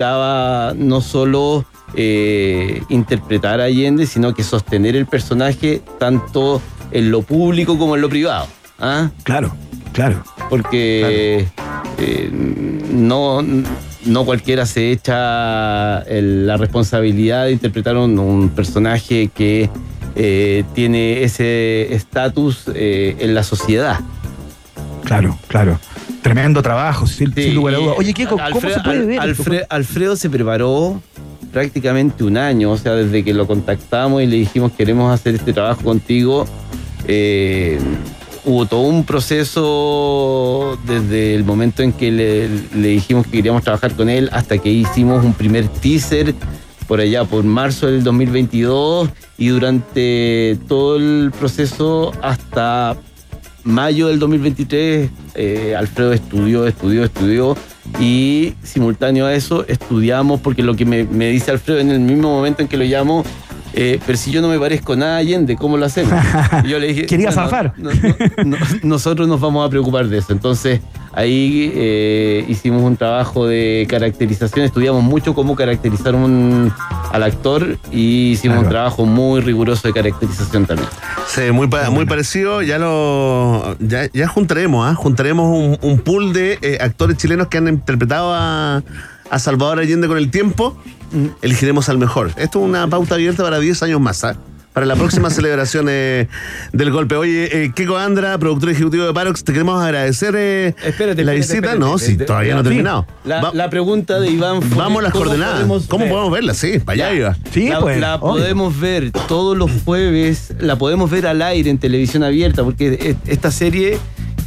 no solo eh, interpretar a Allende, sino que sostener el personaje tanto en lo público como en lo privado. ¿ah? Claro, claro. Porque eh, no, no cualquiera se echa el- la responsabilidad de interpretar un, un personaje que eh, tiene ese estatus eh, en la sociedad. Claro, claro. Tremendo trabajo, sin, Sí, sin lugar a dudas. Oye, Kiko, ¿cómo Alfredo- se puede ver? Alfredo se preparó prácticamente un año, o sea, desde que lo contactamos y le dijimos queremos hacer este trabajo contigo, eh, hubo todo un proceso desde el momento en que le, le dijimos que queríamos trabajar con él hasta que hicimos un primer teaser por allá, por marzo del 2022 y durante todo el proceso hasta mayo del 2023, eh, Alfredo estudió, estudió, estudió y simultáneo a eso estudiamos, porque lo que me, me dice Alfredo en el mismo momento en que lo llamo, eh, pero si yo no me parezco nada a Allende, ¿cómo lo hacemos? Y yo le dije, Quería "No, no, zafar". no, no, no, nosotros nos vamos a preocupar de eso. Entonces ahí eh, hicimos un trabajo de caracterización, estudiamos mucho cómo caracterizar un, al actor y hicimos Claro. un trabajo muy riguroso de caracterización también. Sí, muy, pa- muy parecido. Ya lo ya, ya juntaremos, ¿ah? juntaremos un, un pool de eh, actores chilenos que han interpretado a, a Salvador Allende con el tiempo. Elegiremos al mejor. Esto es una pauta abierta para 10 años más, ¿ah? Para la próxima celebración eh, del golpe. Oye, eh, Kiko Andra, productor ejecutivo de Parox, te queremos agradecer eh, Espérate, la espérate, visita. espérate, no, sí, espérate. todavía no ha Sí. terminado. La, Va- la pregunta de Iván fue vamos a las ¿cómo coordenadas. podemos ¿Cómo ver? podemos verla? Sí, para allá iba. Sí, la, pues. la podemos ver todos los jueves, la podemos ver al aire en televisión abierta, porque e- esta serie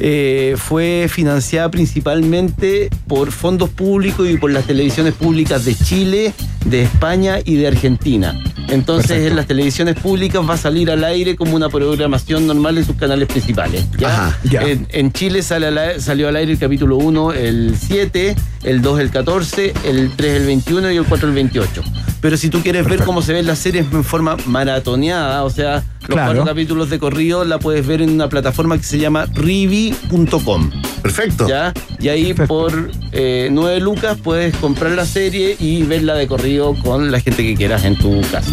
eh, fue financiada principalmente por fondos públicos y por las televisiones públicas de Chile, de España y de Argentina. Entonces Perfecto. en las televisiones públicas va a salir al aire como una programación normal en sus canales principales. ¿ya? Ajá, ya. En, en Chile sale salió al aire el capítulo 1 el 7, el 2 el 14, el 3 el 21 y el 4 el 28. Pero si tú quieres ver cómo se ven las series en forma maratoneada, o sea, los Claro. cuatro capítulos de corrido, la puedes ver en una plataforma que se llama rivi.com. Perfecto. ¿Ya? Y ahí Perfecto. por eh, 9 lucas puedes comprar la serie y verla de corrido con la gente que quieras en tu casa.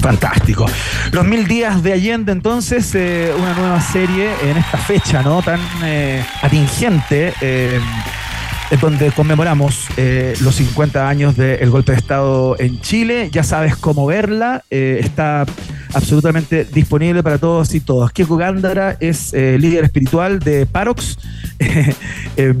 Fantástico. Los mil días de Allende, entonces, eh, una nueva serie en esta fecha, ¿no? Tan eh, atingente, eh, en donde conmemoramos eh, los 50 años del golpe de Estado en Chile. Ya sabes cómo verla. eh, está absolutamente disponible para todos y todas. Kiko Gándara es eh, líder espiritual de Parox. Eh,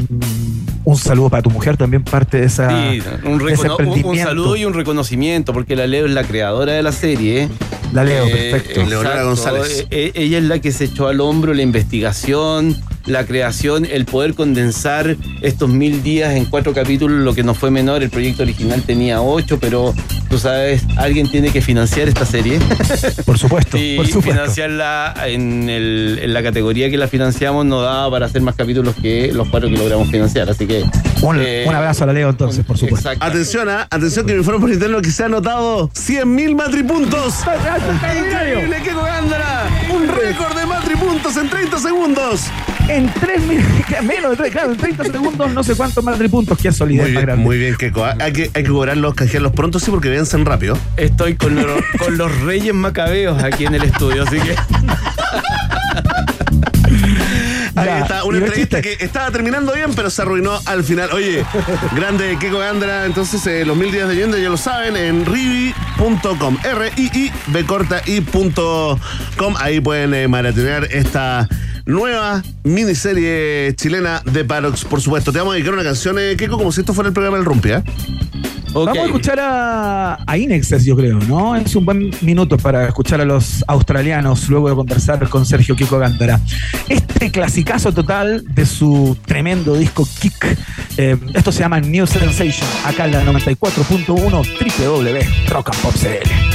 un saludo para tu mujer, también parte de esa. Sí, un, de ese un- un saludo y un reconocimiento, porque la Leo es la creadora de la serie. La leo, Eh, perfecto. Leonora González. Ella es la que se echó al hombro la investigación, la creación, el poder condensar estos mil días en cuatro capítulos, lo que no fue menor. El proyecto original tenía ocho, pero tú sabes, alguien tiene que financiar esta serie Por supuesto, y por supuesto. financiarla en, el- en la categoría que la financiamos no daba para hacer más capítulos que los cuatro que logramos financiar. Así que. Un, eh, un abrazo a la Leo entonces, por supuesto. Exacto. Atención, ¿ah? atención que me fueron por interno que se ha anotado 100.000 matripuntos. Increíble, Gándara. Un récord de matripuntos en 30 segundos. En 3 menos de 3, claro, en 30 segundos, no sé cuántos más puntos. Qué solidez Muy más bien, grande. muy bien. ¿ah? Hay que, hay que cobrarlos, canjearlos pronto, sí, porque vencen rápido. Estoy con, lo- con los reyes macabeos aquí en el estudio, así que. Ahí Ya, está, una entrevista que estaba terminando bien, pero se arruinó al final. Oye, grande Kiko Gándara, entonces eh, los mil días de Allende ya lo saben en rivi.com, R-I-I-B corta I.com. Ahí pueden eh, maratonear esta nueva miniserie chilena de Parox, por supuesto. Te vamos a dedicar una canción, eh, Kiko, como si esto fuera el programa del Rumpi, Vamos a escuchar a, a Inexes, yo creo, ¿no? Es un buen minuto para escuchar a los australianos luego de conversar con Sergio Kiko Gándara. Este clasicazo total de su tremendo disco Kick, eh, esto se llama New Sensation, acá en la 94.1 www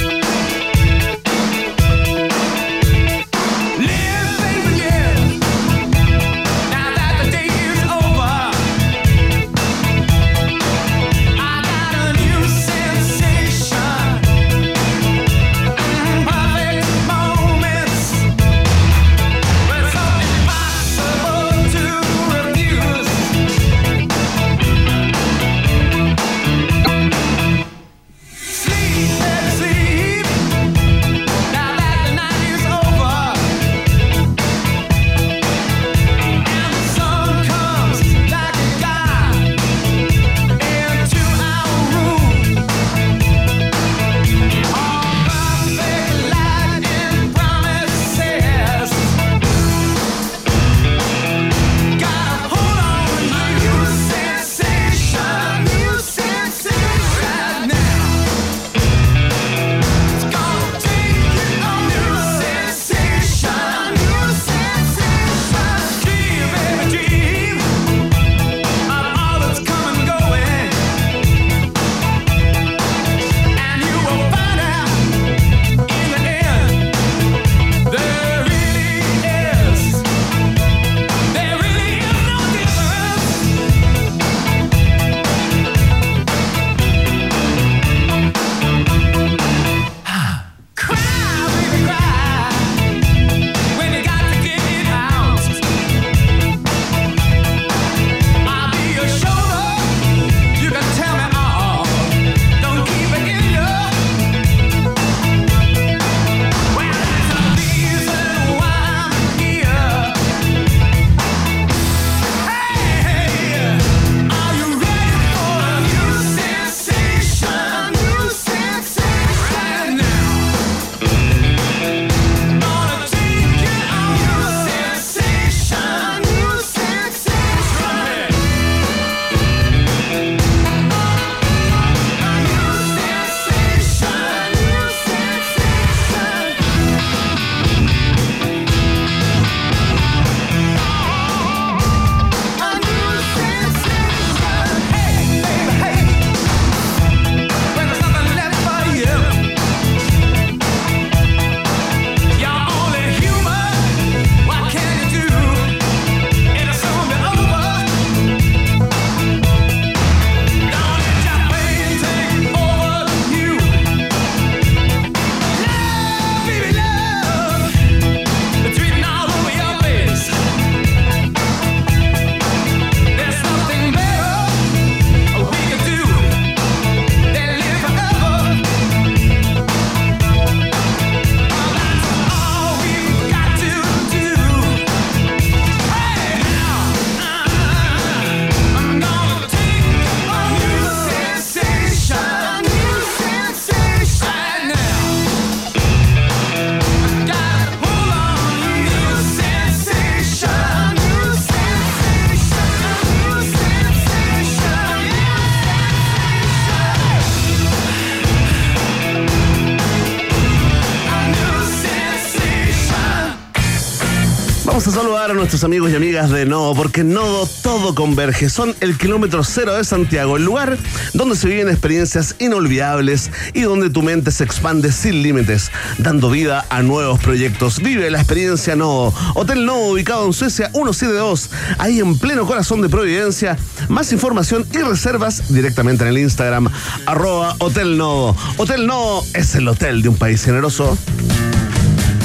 amigos y amigas de Nodo, porque Nodo todo converge. Son el kilómetro cero de Santiago, el lugar donde se viven experiencias inolvidables y donde tu mente se expande sin límites, dando vida a nuevos proyectos. Vive la experiencia Nodo. Hotel Nodo, ubicado en Suecia 172, ahí en pleno corazón de Providencia. Más información y reservas directamente en el Instagram, arroba Hotel Nodo. Hotel Nodo es el hotel de un país generoso.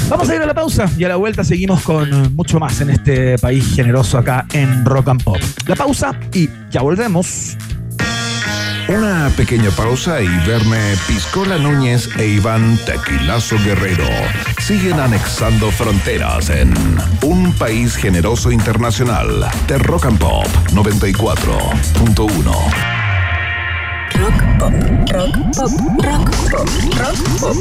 Vamos a ir a la pausa y a la vuelta seguimos con eh, mucho más en este país generoso acá en Rock and Pop. La pausa y ya volvemos. Una pequeña pausa y Verne Piscola Núñez e Iván Tequilazo Guerrero siguen anexando fronteras en un país generoso internacional de Rock and Pop 94.1. Rock pop, rock pop, rock pop, rock pop.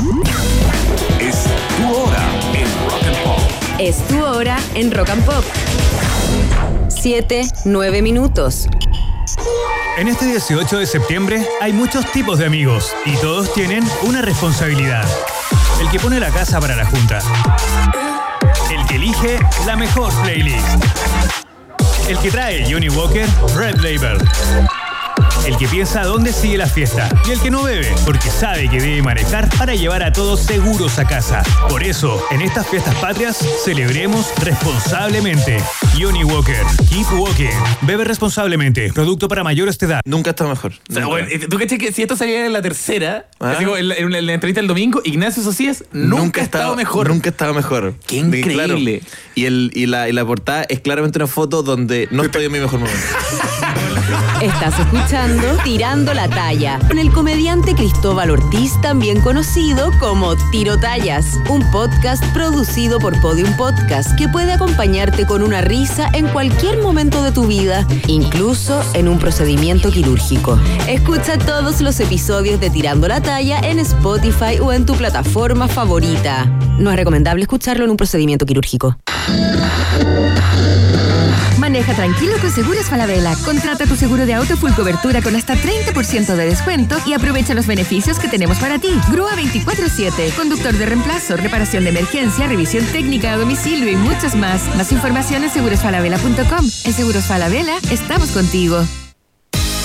Es tu hora en Rock and Pop. Es tu hora en Rock and Pop. 7, 9 minutos. En este 18 de septiembre hay muchos tipos de amigos y todos tienen una responsabilidad. El que pone la casa para la junta. El que elige la mejor playlist. El que trae Johnny Walker Red Label. El que piensa dónde sigue la fiesta. Y el que no bebe, porque sabe que debe manejar para llevar a todos seguros a casa. Por eso, en estas fiestas patrias, celebremos responsablemente. Johnny Walker, Keep Walking. Bebe responsablemente. Producto para mayores de edad. Nunca está mejor. O sea, bueno, ¿Tú caché que si esto salía en la tercera, así como en, la, en la- en la entrevista del domingo, Ignacio Socias nunca, ha estado mejor? Nunca ha estado mejor. Qué increíble. Claro. Y, el, y, la, y la portada es claramente una foto donde no estoy en mi mejor momento. Estás escuchando Tirando la Talla con el comediante Cristóbal Ortiz, también conocido como Tiro Tallas, un podcast producido por Podium Podcast que puede acompañarte con una risa en cualquier momento de tu vida, incluso en un procedimiento quirúrgico. Escucha todos los episodios de Tirando la Talla en Spotify o en tu plataforma favorita. No es recomendable escucharlo en un procedimiento quirúrgico. Maneja tranquilo con Seguros Falabella. Contrata tu seguro de auto full cobertura con hasta 30% de descuento y aprovecha los beneficios que tenemos para ti. Grúa 24-7, conductor de reemplazo, reparación de emergencia, revisión técnica a domicilio y muchos más. Más información en segurosfalabella.com. En Seguros Falabella estamos contigo.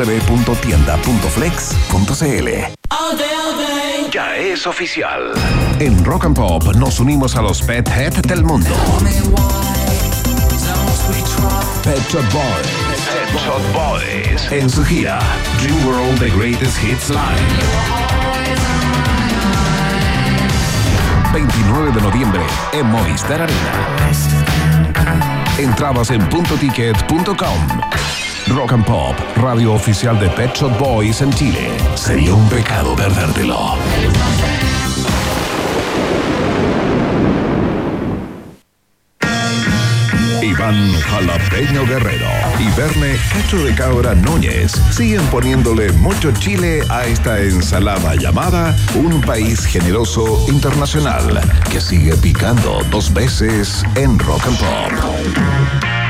www.tienda.flex.cl. Ya es oficial. En Rock and Pop nos unimos a los Pet Head del mundo. Pet Shop Boys. Pet Shop Boys. En su gira Dream World The Greatest Hits Live. 29 de noviembre en Movistar Arena. Entradas en puntoticket.com. Rock and Pop, radio oficial de Pet Shop Boys en Chile. Sería un pecado perdértelo. Iván Jalapeño Guerrero y Verne Cacho de Cabra Núñez siguen poniéndole mucho chile a esta ensalada llamada Un País Generoso Internacional que sigue picando dos veces en Rock and Pop.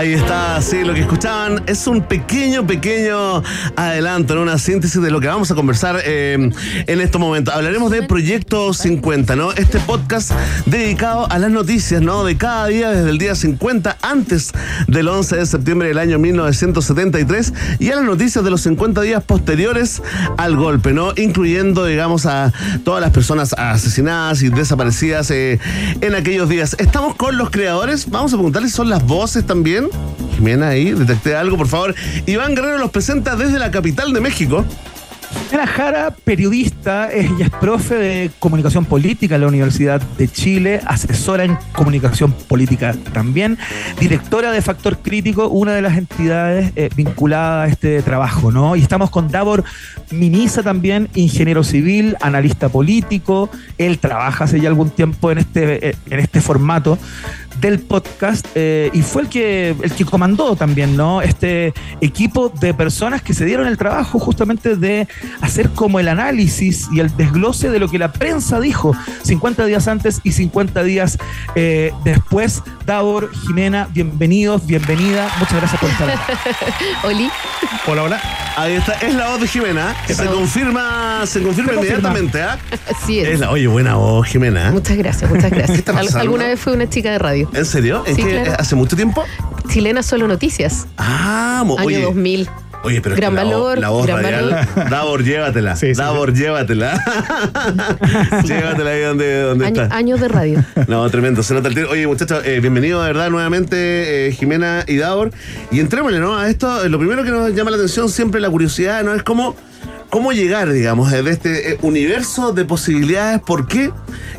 Ahí está, sí, lo que escuchaban es un pequeño, pequeño adelanto, ¿no? una síntesis de lo que vamos a conversar eh, en estos momentos. Hablaremos de Proyecto 50, ¿no? Este podcast dedicado a las noticias, ¿no? De cada día desde el día 50 antes del 11 de septiembre del año 1973 y a las noticias de los 50 días posteriores al golpe, ¿no? Incluyendo, digamos, a todas las personas asesinadas y desaparecidas eh, en aquellos días. Estamos con los creadores, vamos a preguntarles, ¿son las voces también? Jimena ahí, detecté algo, por favor. Iván Guerrero los presenta desde la capital de México. Jimena Jara, periodista, ella es profe de comunicación política en la Universidad de Chile, asesora en comunicación política también, directora de Factor Crítico, una de las entidades eh, vinculadas a este trabajo, ¿no? Y estamos con Davor Minisa también, ingeniero civil, analista político, él trabaja hace ya algún tiempo en este, eh, en este formato del podcast eh, y fue el que, el que comandó también, ¿no? Este equipo de personas que se dieron el trabajo justamente de hacer como el análisis y el desglose de lo que la prensa dijo 50 días antes y 50 días eh, después. Davor, Jimena, bienvenidos, bienvenida. Muchas gracias por estar aquí. Oli, Hola, hola. Ahí está, es la voz de Jimena. Se confirma, se confirma Se confirma. inmediatamente, ¿ah? así es. Es la, oye, buena voz, Jimena. Muchas gracias, muchas gracias. ¿Qué está Al- pasando? alguna vez fui una chica de radio. ¿En serio? ¿En Sí, qué? claro. ¿Hace mucho tiempo? Chilena Solo Noticias, Ah, mo- año oye. 2000. Oye, pero es Gran que la, voz- valor, la voz gran radial. Davor, llévatela. Sí, sí, Davor, llévatela. llévatela ahí donde, donde Año- está. años de radio. No, tremendo, se nota el tiro. Oye, muchachos, eh, bienvenido de verdad nuevamente, eh, Jimena y Davor. Y entrémosle, ¿no? A esto, eh, lo primero que nos llama la atención siempre la curiosidad, ¿no? Es cómo, cómo llegar, digamos, de este eh, universo de posibilidades, por qué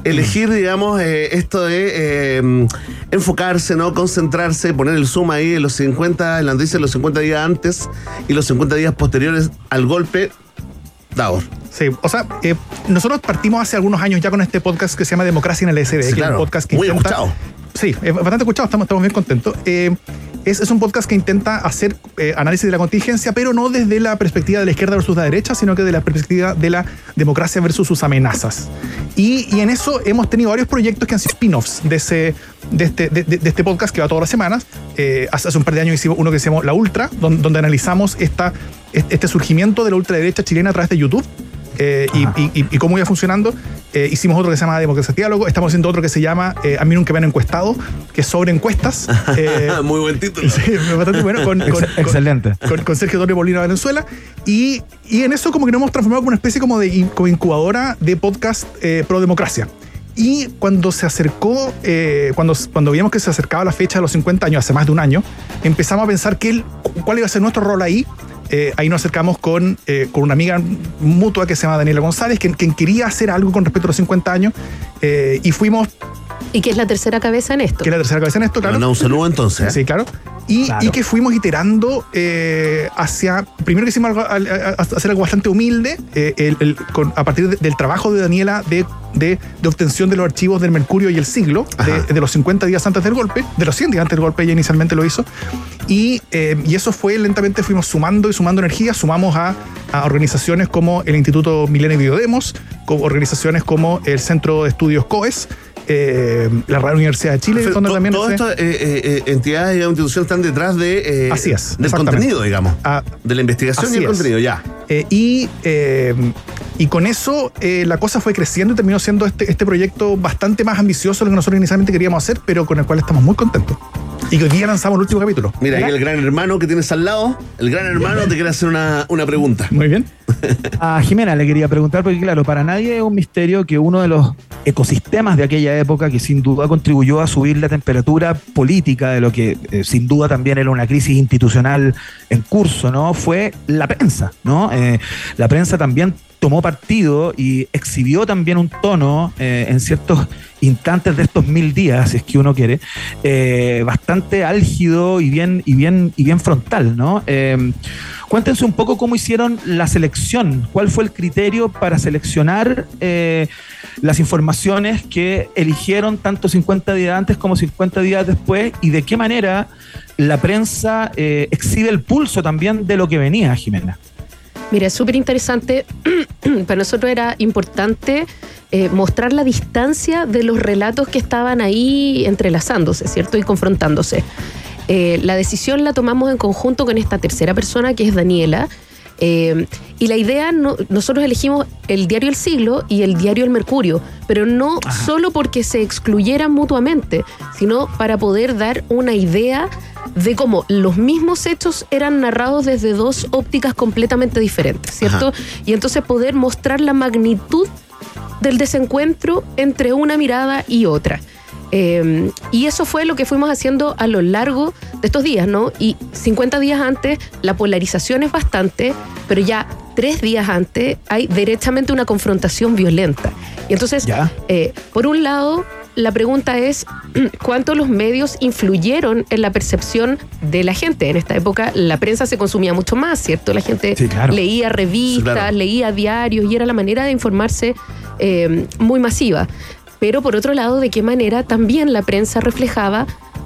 elegir, digamos, eh, esto de eh, enfocarse, ¿no? Concentrarse, poner el zoom ahí en los 50, en la noticia de los 50 días antes y los 50 días posteriores al golpe. Davor. Sí, o sea, eh, nosotros partimos hace algunos años ya con este podcast que se llama Democracia en el SD, Sí, que es un podcast que Muy intenta- escuchado. Sí, es bastante escuchado, estamos, estamos bien contentos. Eh, es, un podcast que intenta hacer eh, análisis de la contingencia, pero no desde la perspectiva de la izquierda versus la derecha, sino que de la perspectiva de la democracia versus sus amenazas. Y, en eso hemos tenido varios proyectos que han sido spin-offs de, ese, este, este podcast que va todas las semanas. Eh, hace, un par de años hicimos uno que se llamó La Ultra, don- donde, analizamos esta, este surgimiento de la ultraderecha chilena a través de YouTube eh, y- y cómo iba funcionando. Eh, hicimos otro que se llama Democracia Diálogo. Estamos haciendo otro que se llama eh, A mí nunca me han encuestado, que es sobre encuestas. Eh, Muy buen título. sí, bastante bueno. Con, con- Ex- con- excelente. Con, con Sergio Torre Molina de Valenzuela. Y, y en eso como que nos hemos transformado como una especie como de como incubadora de podcast eh, pro democracia. Y cuando se acercó, eh, cuando, cuando vimos que se acercaba la fecha de los 50 años, hace más de un año, empezamos a pensar que el- cuál iba a ser nuestro rol ahí. Eh, ahí nos acercamos con, eh, con una amiga mutua que se llama Daniela González, quien, quien quería hacer algo con respecto a los 50 años. eh, y fuimos, Y que es la tercera cabeza en esto. que es la tercera cabeza en esto, claro. Manda un saludo entonces. Sí, claro. Y, Claro. y que fuimos iterando eh, hacia. Primero que hicimos algo, al- a- a- hacer algo bastante humilde, eh, el- el- con- a partir de- del trabajo de Daniela de, de, de obtención de los archivos del Mercurio y el siglo, de, de los 50 días antes del golpe, de los 100 días antes del golpe, ella inicialmente lo hizo. Y, eh, y eso fue lentamente, fuimos sumando y sumando energía, sumamos a, a organizaciones como el Instituto Milenio Biodemos, como organizaciones como el Centro de Estudios COES. eh, la Real Universidad de Chile, donde To- también Todo se- esto, eh, eh, eh, entidades y instituciones están detrás de, eh, Así es, del contenido, digamos. Ah, de la investigación y el es. contenido, ya. Y, y con eso eh, la cosa fue creciendo y terminó siendo este, este proyecto bastante más ambicioso de lo que nosotros inicialmente queríamos hacer, pero con el cual estamos muy contentos. Y que hoy día lanzamos el último capítulo. Mira, ahí el gran hermano que tienes al lado, el gran hermano te quiere hacer una, una pregunta. Muy bien. A Jimena le quería preguntar, porque claro, para nadie es un misterio que uno de los ecosistemas de aquella época que sin duda contribuyó a subir la temperatura política de lo que eh, sin duda también era una crisis institucional en curso, ¿no? Fue la prensa, ¿no? Eh, la prensa también tomó partido y exhibió también un tono eh, en ciertos instantes de estos mil días, si es que uno quiere, eh, bastante álgido y bien, y bien, y bien frontal, ¿no? Eh, cuéntense un poco cómo hicieron la selección, cuál fue el criterio para seleccionar eh, las informaciones que eligieron tanto 50 días antes como 50 días después y de qué manera la prensa eh, exhibe el pulso también de lo que venía, Jimena. Mira, es súper interesante. Para nosotros era importante eh, mostrar la distancia de los relatos que estaban ahí entrelazándose, ¿cierto? Y confrontándose. Eh, la decisión la tomamos en conjunto con esta tercera persona, que es Daniela. Eh, y la idea, no- nosotros elegimos el diario El Siglo y el diario El Mercurio, pero no solo porque se excluyeran mutuamente, sino para poder dar una idea de cómo los mismos hechos eran narrados desde dos ópticas completamente diferentes, ¿cierto? Ajá. Y entonces poder mostrar la magnitud del desencuentro entre una mirada y otra. Eh, y eso fue lo que fuimos haciendo a lo largo de estos días, ¿no? Y 50 días antes la polarización es bastante, pero ya tres días antes hay derechamente una confrontación violenta. Y entonces, eh, por un lado, la pregunta es cuánto los medios influyeron en la percepción de la gente. En esta época la prensa se consumía mucho más, ¿cierto? La gente Sí, claro. leía revistas, Sí, claro. leía diarios y era la manera de informarse eh, muy masiva. Pero por otro lado, de qué manera también la prensa reflejaba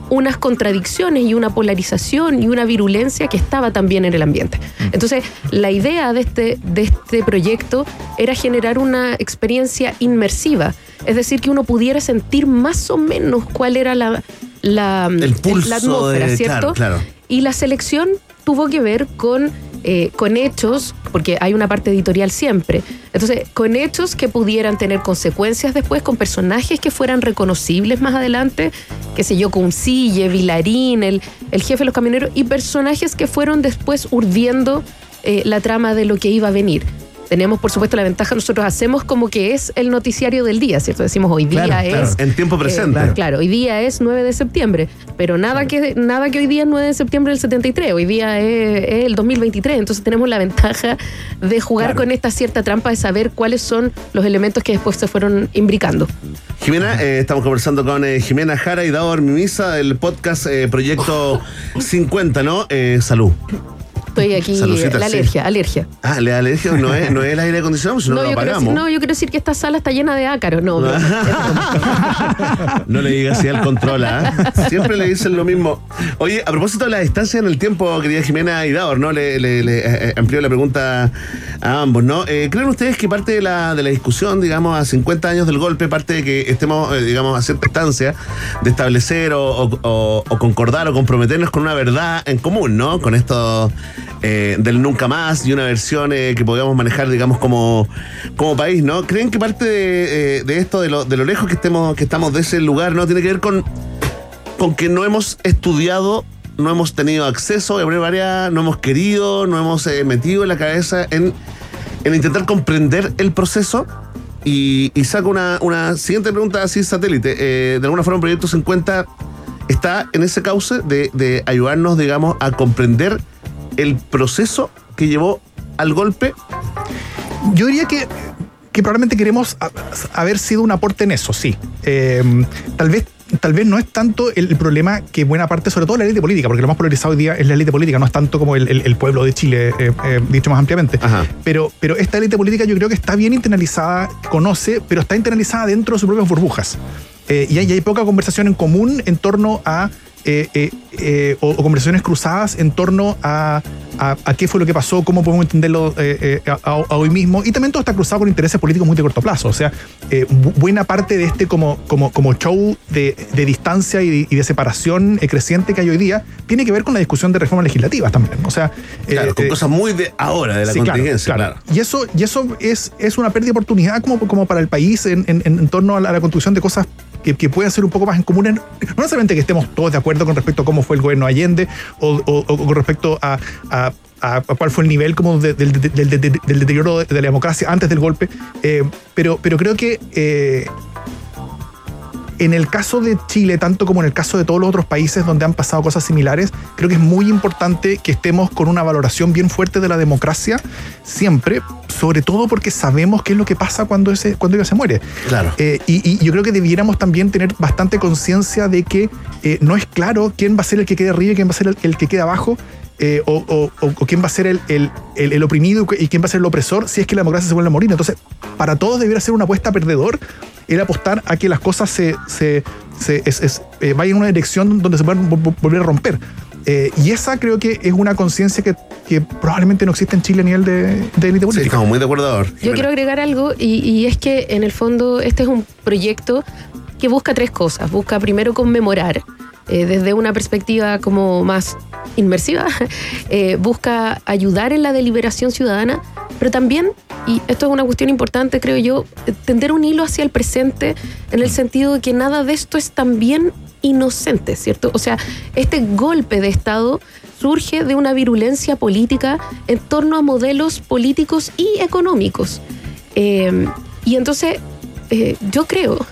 unas contradicciones y una polarización y una virulencia que estaba también en el ambiente. Entonces, la idea de este, de este proyecto era generar una experiencia inmersiva, es decir, que uno pudiera sentir más o menos cuál era la, la, El pulso la atmósfera, de- ¿cierto? claro, claro. Y la selección tuvo que ver con, eh, con hechos, porque hay una parte editorial siempre. Entonces, con hechos que pudieran tener consecuencias después, con personajes que fueran reconocibles más adelante, qué sé yo, Cuncille, Vilarín, el, el jefe de los camioneros, y personajes que fueron después urdiendo eh, la trama de lo que iba a venir. Tenemos, por supuesto, la ventaja, nosotros hacemos como que es el noticiario del día, ¿cierto? Decimos hoy día Claro, claro. es... En tiempo eh, presente. claro, hoy día es 9 de septiembre, pero nada, que, nada que hoy día es 9 de septiembre del 73, hoy día es, es el 2023, entonces tenemos la ventaja de jugar Claro. con esta cierta trampa de saber cuáles son los elementos que después se fueron imbricando. Jimena, eh, estamos conversando con eh, Jimena Jara y Dado Mimisa del podcast Proyecto 50, ¿no? Salud. Estoy aquí, Saludcita, la sí. alergia, alergia. Ah, ¿le da alergia? No es, no es el aire acondicionado, si no, lo apagamos. decir, no, yo quiero decir que esta sala está llena de ácaros. No, no, No le digas así al control, ¿ah? Siempre le dicen lo mismo. Oye, a propósito de la distancia en el tiempo, querida Jimena y Davor, ¿no? Le, le, le, eh, amplío la pregunta a ambos, ¿no? Eh, ¿Creen ustedes que parte de la, de la discusión, digamos, a 50 años del golpe, parte de que estemos, eh, digamos, a cierta distancia de establecer o, o- o- o concordar o comprometernos con una verdad en común, ¿no? Con esto eh, del nunca más y una versión eh, que podamos manejar, digamos, como, como país, ¿no? ¿Creen que parte de, eh, de esto, de lo, de lo lejos que, estemos, que estamos de ese lugar, ¿no? Tiene que ver con, con que no hemos estudiado, no hemos tenido acceso manera variada, no hemos querido, no hemos metido en la cabeza en, en intentar comprender el proceso. Y, saco una, una siguiente pregunta así satélite. De alguna forma, Proyecto 50 está en ese cauce de, de ayudarnos, digamos, a comprender el proceso que llevó al golpe. Yo diría que, que probablemente queremos haber sido un aporte en eso, sí. Eh, tal vez. Tal vez no es tanto el, problema que buena parte, sobre todo la élite política, porque lo más polarizado hoy día es la élite política, no es tanto como el, el- el pueblo de Chile, eh, eh, dicho más ampliamente. Ajá. Pero, pero esta élite política yo creo que está bien internalizada, conoce, pero está internalizada dentro de sus propias burbujas. Eh, y, hay, y hay poca conversación en común en torno a. eh, eh, eh, o, o conversaciones cruzadas en torno a, a- a qué fue lo que pasó, cómo podemos entenderlo a, hoy mismo. Y también todo está cruzado con intereses políticos muy de corto plazo. O sea, bu- buena parte de este como, como, como show de, de distancia y de, y de separación creciente que hay hoy día tiene que ver con la discusión de reformas legislativas también. O sea, Claro, con cosas muy de ahora, de la Sí, claro, contingencia, claro. Y eso, y eso es, es una pérdida de oportunidad como, como para el país en, en- en torno a la, a la construcción de cosas que, que puedan ser un poco más en común. no necesariamente que estemos todos de acuerdo con respecto a cómo fue el gobierno Allende o, con respecto a, a- cuál fue el nivel como de- del, deterioro de, de la democracia antes del golpe. Eh, pero, pero creo que eh, en el caso de Chile, tanto como en el caso de todos los otros países donde han pasado cosas similares, creo que es muy importante que estemos con una valoración bien fuerte de la democracia siempre, sobre todo porque sabemos qué es lo que pasa cuando, ese, cuando ella se muere. Claro. Eh, y, y yo creo que debiéramos también tener bastante conciencia de que eh, no es claro quién va a ser el que quede arriba y quién va a ser el, el que quede abajo. eh, o, o- o- o quién va a ser el, el- el- el oprimido y quién va a ser el opresor si es que la democracia se vuelve a morir. Entonces, para todos debiera ser una apuesta perdedor el apostar a que las cosas se, se- se- es- es, eh, vayan en una dirección donde se puedan vo- vo- volver a romper. Eh, y esa creo que es una conciencia que, que probablemente no existe en Chile a nivel de, de élite Sí, política. estamos muy de acuerdo ahora. Yo quiero agregar algo y, y es que en el fondo este es un proyecto que busca tres cosas. Busca primero conmemorar eh, desde una perspectiva como más inmersiva, eh, busca ayudar en la deliberación ciudadana, pero también, y esto es una cuestión importante creo yo, tender un hilo hacia el presente en el sentido de que nada de esto es también inocente, ¿cierto? O sea, este golpe de Estado surge de una virulencia política en torno a modelos políticos y económicos. Eh, y entonces, eh, yo creo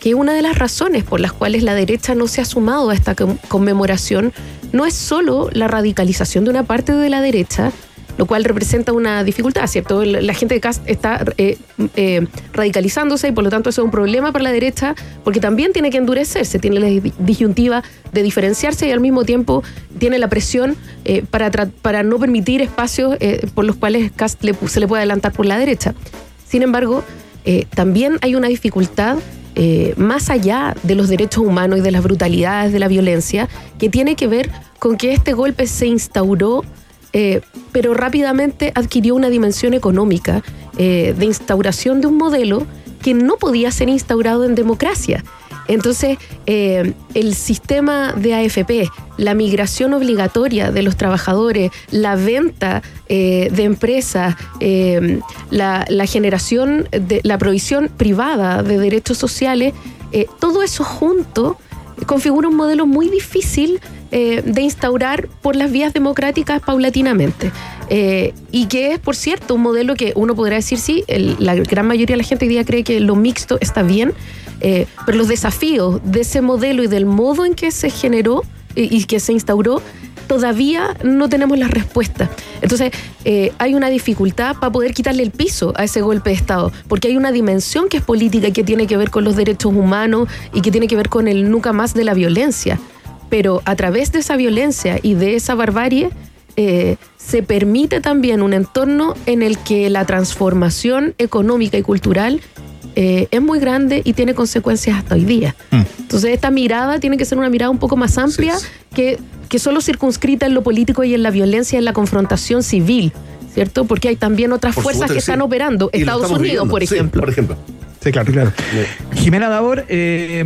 que una de las razones por las cuales la derecha no se ha sumado a esta conmemoración no es solo la radicalización de una parte de la derecha, lo cual representa una dificultad, ¿cierto? La gente de Cast está eh, eh, radicalizándose y por lo tanto eso es un problema para la derecha porque también tiene que endurecerse, tiene la di- disyuntiva de diferenciarse y al mismo tiempo tiene la presión eh, para, para no permitir espacios por los cuales Cast le se le puede adelantar por la derecha. Sin embargo, también hay una dificultad más allá de los derechos humanos y de las brutalidades de la violencia, que tiene que ver con que este golpe se instauró, eh, pero rápidamente adquirió una dimensión económica eh, de instauración de un modelo que no podía ser instaurado en democracia. Entonces, eh, el sistema de AFP, la migración obligatoria de los trabajadores, la venta de empresas, la, la generación de la provisión privada de derechos sociales, todo eso junto configura un modelo muy difícil eh, de instaurar por las vías democráticas paulatinamente. Eh, y que es, por cierto, un modelo que uno podrá decir, sí, la gran mayoría de la gente hoy día cree que lo mixto está bien, eh, pero los desafíos de ese modelo y del modo en que se generó y, y que se instauró, todavía no tenemos las respuestas. Entonces, eh, hay una dificultad para poder quitarle el piso a ese golpe de Estado, porque hay una dimensión que es política y que tiene que ver con los derechos humanos y que tiene que ver con el nunca más de la violencia. Pero a través de esa violencia y de esa barbarie, eh, se permite también un entorno en el que la transformación económica y cultural eh, es muy grande y tiene consecuencias hasta hoy día. Entonces esta mirada tiene que ser una mirada un poco más amplia que, que solo circunscrita en lo político y en la violencia, en la confrontación civil, ¿cierto? Porque hay también otras Por fuerzas supuesto que sí. están operando. Y Estados Unidos, viviendo. por Sí, ejemplo. por ejemplo. Sí, claro, claro. Jimena Davor, eh,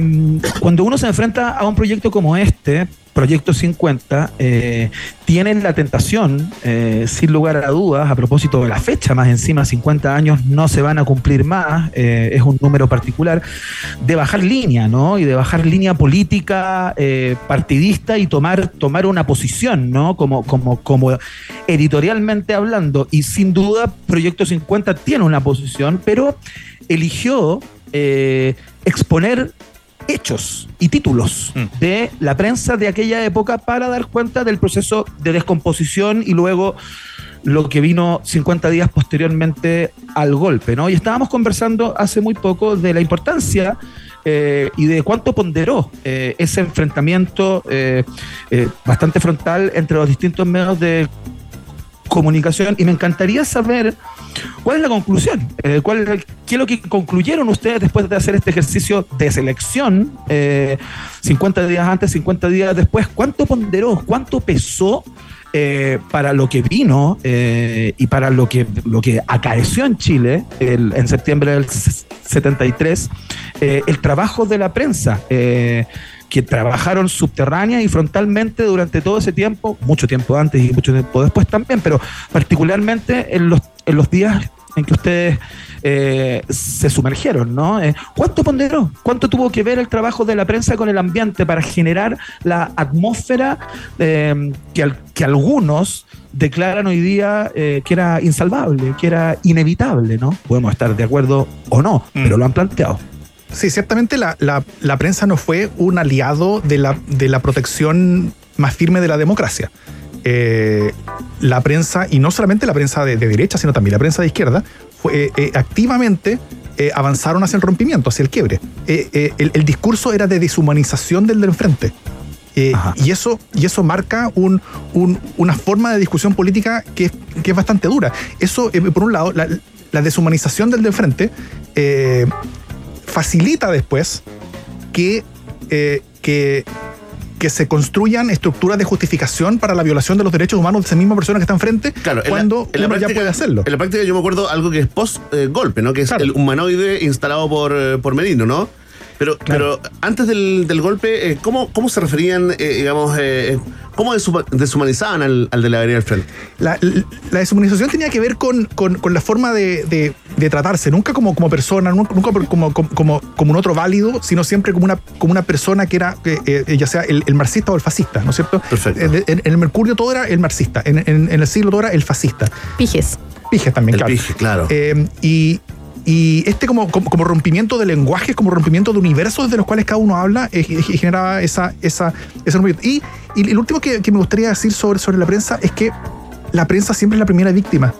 cuando uno se enfrenta a un proyecto como este, Proyecto 50, eh, tienen la tentación, eh, sin lugar a dudas, a propósito de la fecha, más encima 50 años no se van a cumplir más, eh, es un número particular, de bajar línea, ¿no? Y de bajar línea política, partidista y tomar, tomar una posición, ¿no? Como, como, como editorialmente hablando. Y sin duda, Proyecto 50 tiene una posición, pero eligió eh, exponer hechos y títulos de la prensa de aquella época para dar cuenta del proceso de descomposición y luego lo que vino 50 días posteriormente al golpe, ¿no? Y estábamos conversando hace muy poco de la importancia eh, y de cuánto ponderó eh, ese enfrentamiento eh, bastante frontal entre los distintos medios de comunicación y me encantaría saber cuál es la conclusión, Eh, cuál, qué es lo que concluyeron ustedes después de hacer este ejercicio de selección, eh, 50 días antes, 50 días después, cuánto ponderó, cuánto pesó eh, para lo que vino eh, y para lo que, lo que acaeció en Chile en septiembre del 73, eh, el trabajo de la prensa. Que trabajaron subterránea y frontalmente durante todo ese tiempo, mucho tiempo antes y mucho tiempo después también, pero particularmente en los, en los días en que ustedes eh, se sumergieron, ¿no? Eh, ¿Cuánto ponderó? ¿Cuánto tuvo que ver el trabajo de la prensa con el ambiente para generar la atmósfera eh, que, al- que algunos declaran hoy día eh, que era insalvable, que era inevitable, ¿no? Podemos estar de acuerdo o no, pero lo han planteado. Sí, ciertamente la, la- la prensa no fue un aliado de la, de la protección más firme de la democracia. Eh, la prensa, y no solamente la prensa de, de derecha, sino también la prensa de izquierda, fue, eh, eh, activamente eh, avanzaron hacia el rompimiento, hacia el quiebre. El, el discurso era de deshumanización del de enfrente. Y, eso, y eso marca un- un- una forma de discusión política que es, que es bastante dura. Eso, por un lado, la, la deshumanización del de enfrente eh, facilita después que, eh, que, que se construyan estructuras de justificación para la violación de los derechos humanos de esa misma persona que está enfrente Claro, en la- cuando en la ya puede hacerlo. En la práctica yo me acuerdo algo que es post-golpe, ¿no? Que es el humanoide instalado por, eh, por Merino, ¿no? Pero, pero antes del, del golpe, eh, ¿cómo, ¿cómo se referían, eh, digamos, eh, cómo deshuma- deshumanizaban al, al de la vereda del frente? La, la deshumanización tenía que ver con, con- con la forma de, de- de tratarse, nunca como, como persona, nunca, como, como, como, como un otro válido, sino siempre como una, como una persona que era, eh, ya sea el, el marxista o el fascista, ¿no es cierto? Perfecto. En, en- en el Mercurio todo era el marxista, en, en- en el siglo todo era el fascista. Pijes. Pijes también, El claro. pije, claro. Eh, y, y este como, como, rompimiento de lenguajes, como rompimiento de universos de los cuales cada uno habla, eh, eh, generaba esa, esa, ese rompimiento. Y, y el último que, que me gustaría decir sobre, sobre la prensa es que la prensa siempre es la primera víctima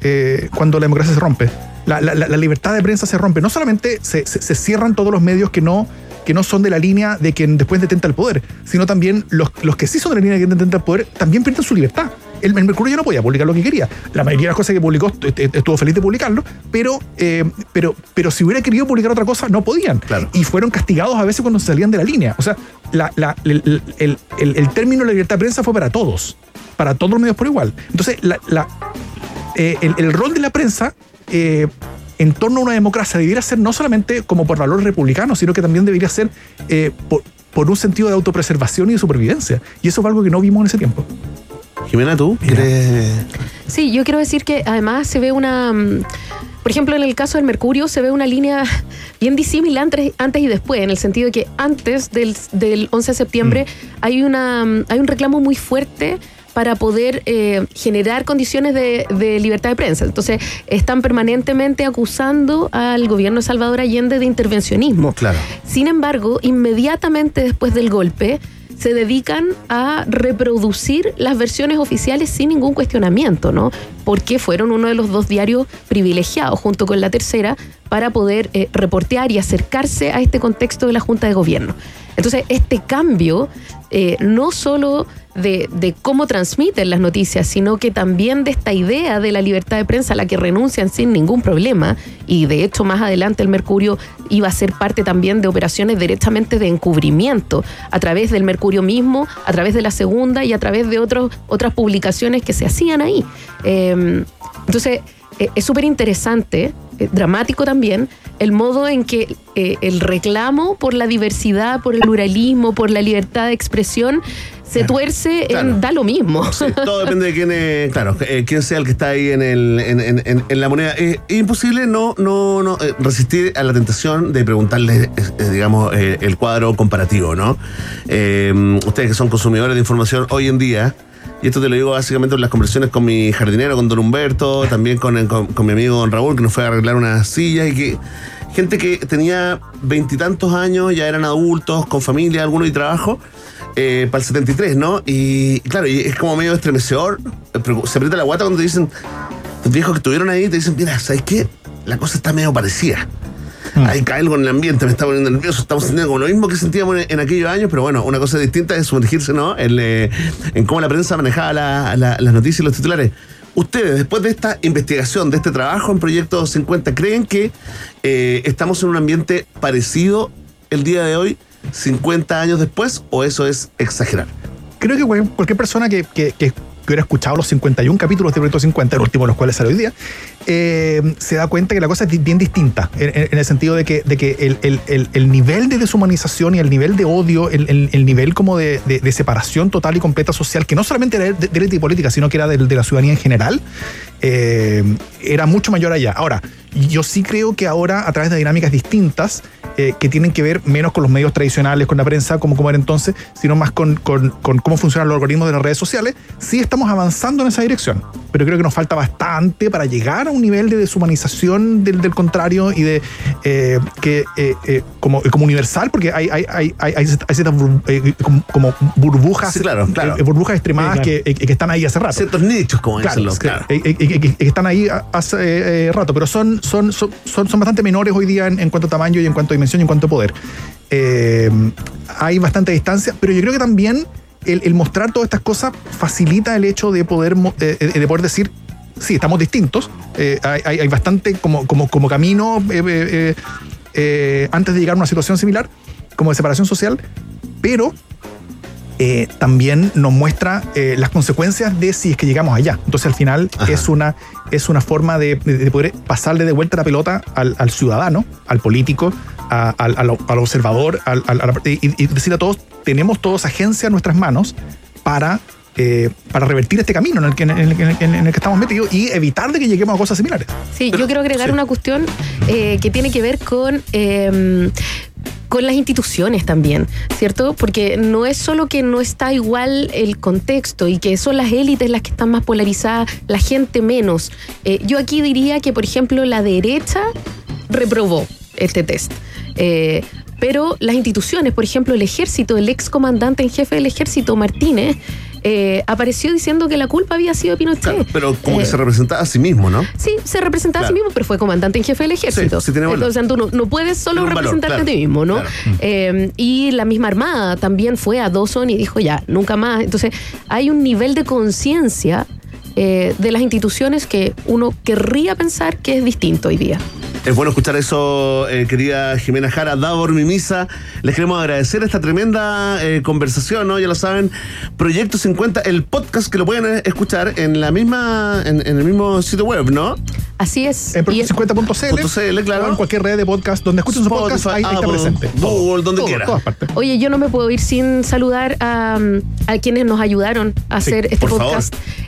eh, cuando la democracia se rompe. La- la libertad de prensa se rompe. No solamente se, se- se cierran todos los medios que no, que no son de la línea de quien después detenta el poder, sino también los, los que sí son de la línea de quien detenta el poder también pierden su libertad. El, el Mercurio ya no podía publicar lo que quería. La mayoría de las cosas que publicó est- est- estuvo feliz de publicarlo, pero, eh, pero, pero si hubiera querido publicar otra cosa, no podían. Y fueron castigados a veces cuando se salían de la línea. O sea, la- la- el, el- el- el término de la libertad de prensa fue para todos, para todos los medios por igual. Entonces, la, eh, el, rol de la prensa eh, en torno a una democracia debería ser no solamente como por valores republicanos, sino que también debería ser eh, por, por un sentido de autopreservación y de supervivencia. Y eso fue algo que no vimos en ese tiempo. Jimena, ¿tú quieres...? Sí, yo quiero decir que además se ve una. mm, Por ejemplo, en el caso del Mercurio se ve una línea bien disímil antes, antes y después, en el sentido de que antes del, del 11 de septiembre hay, una, mm, hay un reclamo muy fuerte para poder eh, generar condiciones de, de libertad de prensa. Entonces, están permanentemente acusando al gobierno de Salvador Allende de intervencionismo. Claro. Sin embargo, inmediatamente después del golpe, se dedican a reproducir las versiones oficiales sin ningún cuestionamiento, ¿no? Porque fueron uno de los dos diarios privilegiados, junto con la tercera, para poder eh, reportear y acercarse a este contexto de la Junta de Gobierno. Entonces, este cambio, eh, no solo de, cómo transmiten las noticias, sino que también de esta idea de la libertad de prensa a la que renuncian sin ningún problema, y de hecho más adelante el Mercurio iba a ser parte también de operaciones directamente de encubrimiento, a través del Mercurio mismo, a través de la segunda y a través de otros, otras publicaciones que se hacían ahí. Eh, entonces, eh, es súper interesante, eh, dramático también, el modo en que eh, el reclamo por la diversidad, por el pluralismo, por la libertad de expresión, se tuerce Claro. en da lo mismo. Todo depende de quién, eh, claro, eh, quién sea el que está ahí en, el, en, en- en- en la moneda. Eh, es imposible no, no, no eh, resistir a la tentación de preguntarle, digamos, el cuadro comparativo, ¿no? Eh, ustedes que son consumidores de información hoy en día, y esto te lo digo básicamente en las conversaciones con mi jardinero, con don Humberto, también con, con, mi amigo don Raúl, que nos fue a arreglar unas sillas y que gente que tenía veintitantos años, ya eran adultos, con familia, algunos y trabajo, para el 73, ¿no? Y claro, es como medio estremecedor, eh, se aprieta la guata cuando te dicen, los viejos que estuvieron ahí, te dicen, mira, ¿sabes qué? La cosa está medio parecida. Hay que algo en el ambiente, me está poniendo nervioso, estamos sintiendo lo mismo que sentíamos en, en aquellos años, pero bueno, una cosa distinta es sumergirse, ¿no? En, eh, en cómo la prensa manejaba la- la- las noticias y los titulares. Ustedes, después de esta investigación, de este trabajo en Proyecto 50, ¿creen que eh, estamos en un ambiente parecido el día de hoy, 50 años después, o eso es exagerar? Creo que cual- cualquier persona que, que- que- que hubiera escuchado los 51 capítulos de Proyecto 50, el último de los cuales sale hoy día, eh, se da cuenta que la cosa es bien distinta, en, el sentido de que, de que el, el- el- el nivel de deshumanización y el nivel de odio, el, el- el nivel como de, de- separación total y completa social, que no solamente era de, élite y política, sino que era de, de la ciudadanía en general, eh, era mucho mayor allá. Ahora, yo sí creo que ahora, a través de dinámicas distintas, eh, que tienen que ver menos con los medios tradicionales, con la prensa, como, como era entonces, sino más con, con- con cómo funcionan los algoritmos de las redes sociales, sí estamos avanzando en esa dirección. Pero creo que nos falta bastante para llegar a un nivel de deshumanización del, del contrario y de eh, que eh, eh, como, como universal, porque hay, hay, hay, hay, hay ciertas bur- eh, como, como burbujas, Sí, claro, claro. eh, burbujas extremadas Sí, claro. que, eh, que están ahí hace rato. Ciertos nichos, como dicen los, claro. eh, eh, eh, que- que están ahí hace eh, eh, rato, pero son, son, son, son, son bastante menores hoy día en, en cuanto a tamaño y en cuanto a dimensión y en cuanto a poder. Eh, hay bastante distancia, pero yo creo que también el, el mostrar todas estas cosas facilita el hecho de poder, eh, de poder decir, sí, estamos distintos, eh, hay, hay- bastante como, como, como camino eh, eh, antes de llegar a una situación similar, como de separación social, pero también nos muestra las consecuencias de si es que llegamos allá. Entonces al final es una, es una forma de, de poder pasarle de vuelta la pelota al, al ciudadano, al político, a- al, al- al observador, y, y decir a todos, tenemos todos agencia en nuestras manos para... eh, para revertir este camino en el, que, en, el, que- en el que estamos metidos y evitar de que lleguemos a cosas similares. Sí, yo quiero agregar una cuestión eh, que tiene que ver con, eh, con las instituciones también, ¿cierto? Porque no es solo que no está igual el contexto y que son las élites las que están más polarizadas, la gente menos. Eh, yo aquí diría que, por ejemplo, la derecha reprobó este test. Eh, pero las instituciones, por ejemplo, el ejército, el ex comandante en jefe del ejército, Martínez, eh, apareció diciendo que la culpa había sido de Pinochet. Claro, pero como que Eh, se representaba a sí mismo, ¿no? Sí, se representaba a sí mismo, pero fue comandante en jefe del ejército. Sí, sí tiene valor. Entonces tú no, no puedes solo valor, representarte claro. a ti mismo, ¿no? Eh, y la misma Armada también fue a Dawson y dijo ya, nunca más. Entonces hay un nivel de conciencia de las instituciones que uno querría pensar que es distinto hoy día. Es bueno escuchar eso, eh, querida Jimena Jara, Davor Mimisa. Les queremos agradecer esta tremenda eh, conversación, ¿no? Ya lo saben, Proyecto 50, el podcast que lo pueden eh, escuchar en la misma, en, en el mismo sitio web, ¿no? Así es. En Y- proyecto50.cl .cl, claro. o en cualquier red de podcast donde escuchen su podcast, ahí, ahí está Apple, presente. Google, donde quiera. todas partes. Oye, yo no me puedo ir sin saludar a, a quienes nos ayudaron a Sí, hacer este por favor.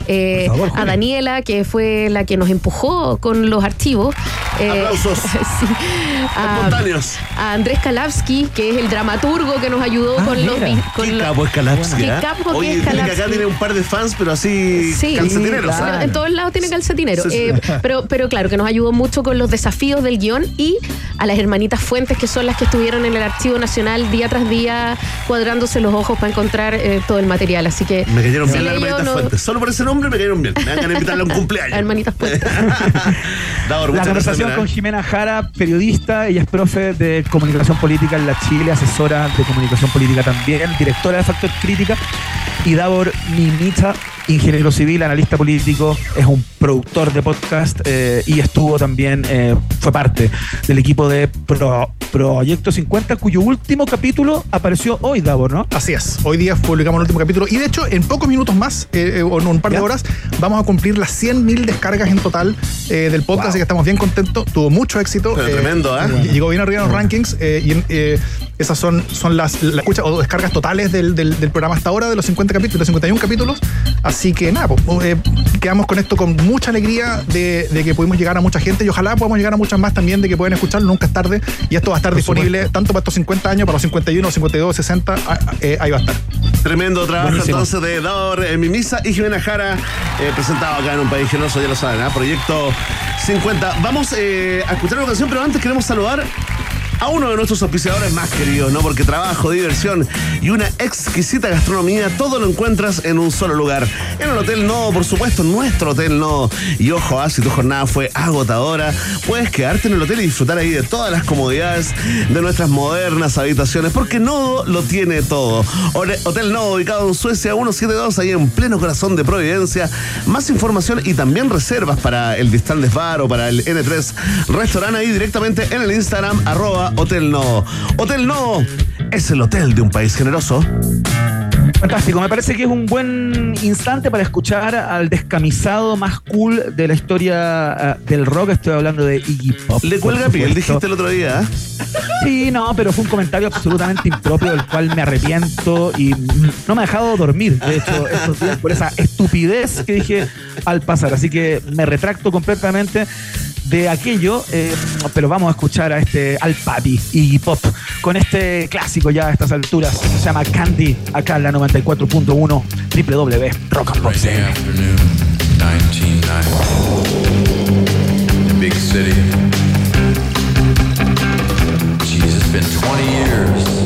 Eh, favor, a. Daniela, que fue la que nos empujó con los archivos. Eh, Aplausos. sí. A, a Andrés Kalavsky, que es el dramaturgo que nos ayudó Ah, con los... mira. Con Qué los- capo es Kalapsky, Qué ¿eh? Oye, es acá tiene un par de fans, pero así Sí. calcetineros. ¿eh? claro. En todos lados tiene calcetinero. Sí, pero, pero claro, que nos ayudó mucho con los desafíos del guion y a las hermanitas Fuentes, que son las que estuvieron en el Archivo Nacional día tras día, cuadrándose los ojos para encontrar todo el material. Así que. Me cayeron bien las hermanitas no- fuentes. Solo por ese nombre me cayeron bien. Me ganas de invitarle a un cumpleaños. hermanitas Fuentes. Davor, La conversación con Jimena. Jara, periodista, ella es profe de comunicación política en la Chile, asesora de comunicación política también, directora de Factor Crítica, y Davor Mimita, ingeniero civil, analista político, es un productor de podcast eh, y estuvo también, eh, fue parte del equipo de Pro- Proyecto 50, cuyo último capítulo apareció hoy, Davor, ¿no? Así es. Hoy día publicamos el último capítulo y de hecho en pocos minutos más, eh, eh, o en un par de. Horas, vamos a cumplir las 100.000 descargas en total eh, del podcast, Wow. así que estamos bien contentos. Tuvo mucho éxito. Pero tremendo, ¿eh? Llegó bien arriba en los rankings eh, y eh, esas son, son las, la escucha o descargas totales del, del- del programa hasta ahora, de los 50 capítulos, los 51 capítulos. Así que nada, pues, eh, quedamos con esto con mucha alegría de, de que pudimos llegar a mucha gente y ojalá podamos llegar a muchas más también de que pueden escucharlo, nunca es tarde. Y esto va a estar Por disponible supuesto. tanto para estos 50 años, para los 51, 52, 60, ah, eh, ahí va a estar. Tremendo trabajo Buenísimo. entonces de eh, Mimisa y Jimena Jara, eh, presentado acá en un país generoso, ya lo saben, ¿ah? Proyecto 50. Vamos eh, a escuchar una canción, pero antes queremos saludar a uno de nuestros auspiciadores más queridos, ¿no? Porque trabajo, diversión y una exquisita gastronomía, todo lo encuentras en un solo lugar. En el Hotel Nodo, por supuesto, nuestro Hotel Nodo. Y ojo, ah, si tu jornada fue agotadora, puedes quedarte en el hotel y disfrutar ahí de todas las comodidades de nuestras modernas habitaciones, porque Nodo lo tiene todo. Hotel Nodo, ubicado en Suecia 172, ahí en pleno corazón de Providencia. Más información y también reservas para el Distandes Bar o para el N3 Restaurante ahí directamente en el Instagram, arroba Hotel Nodo. Hotel Nodo es el hotel de un país generoso. Fantástico, me parece que es un buen instante para escuchar al descamisado más cool de la historia ah, del rock. Estoy hablando de Iggy Pop. Le cuelga piel, dijiste el otro día. ¿eh? Sí, no, pero fue un comentario absolutamente impropio del cual me arrepiento y no me ha dejado dormir, de hecho, estos días por esa estupidez que dije al pasar. Así que me retracto completamente de aquello, eh, pero vamos a escuchar a este al papi Iggy Pop con este clásico ya a estas alturas. Se llama Candy, acá en la 94.1 www.rockandpop. Rainy afternoon, 1990. The big city. Jeez, it's been 20 years.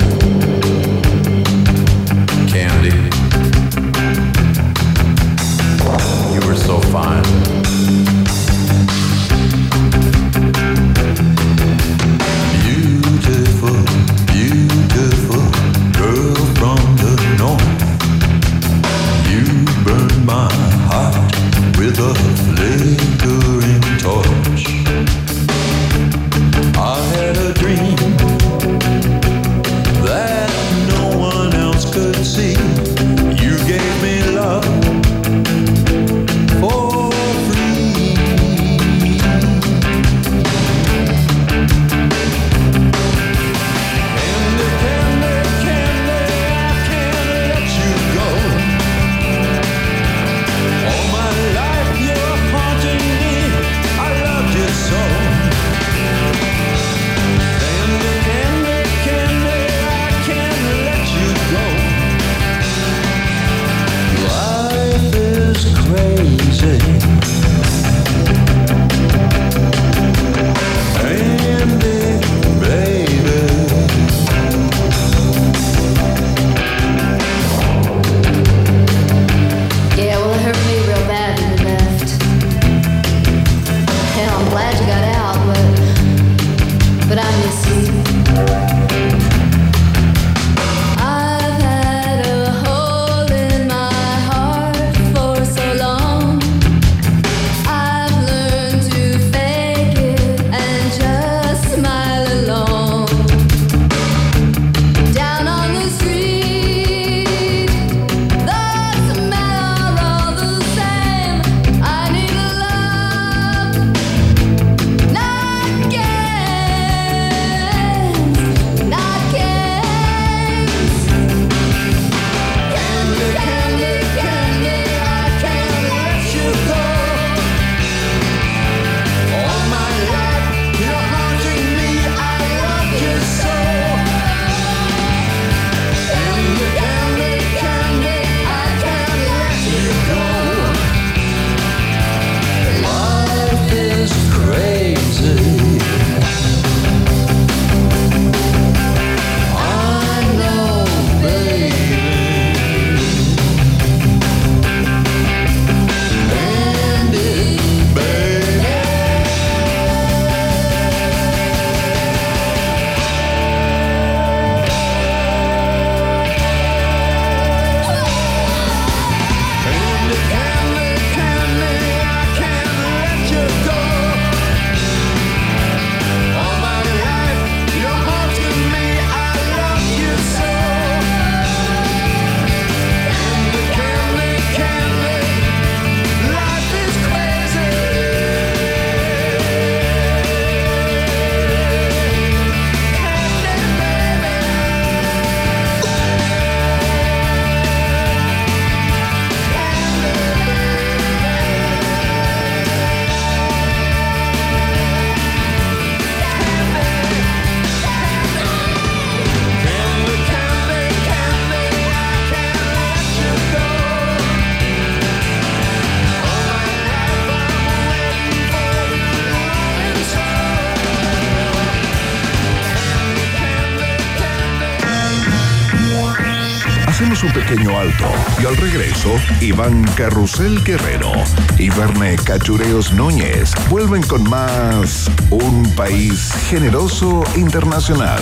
Iván Carrusel Guerrero y Verne Cachureos Núñez vuelven con más Un País Generoso Internacional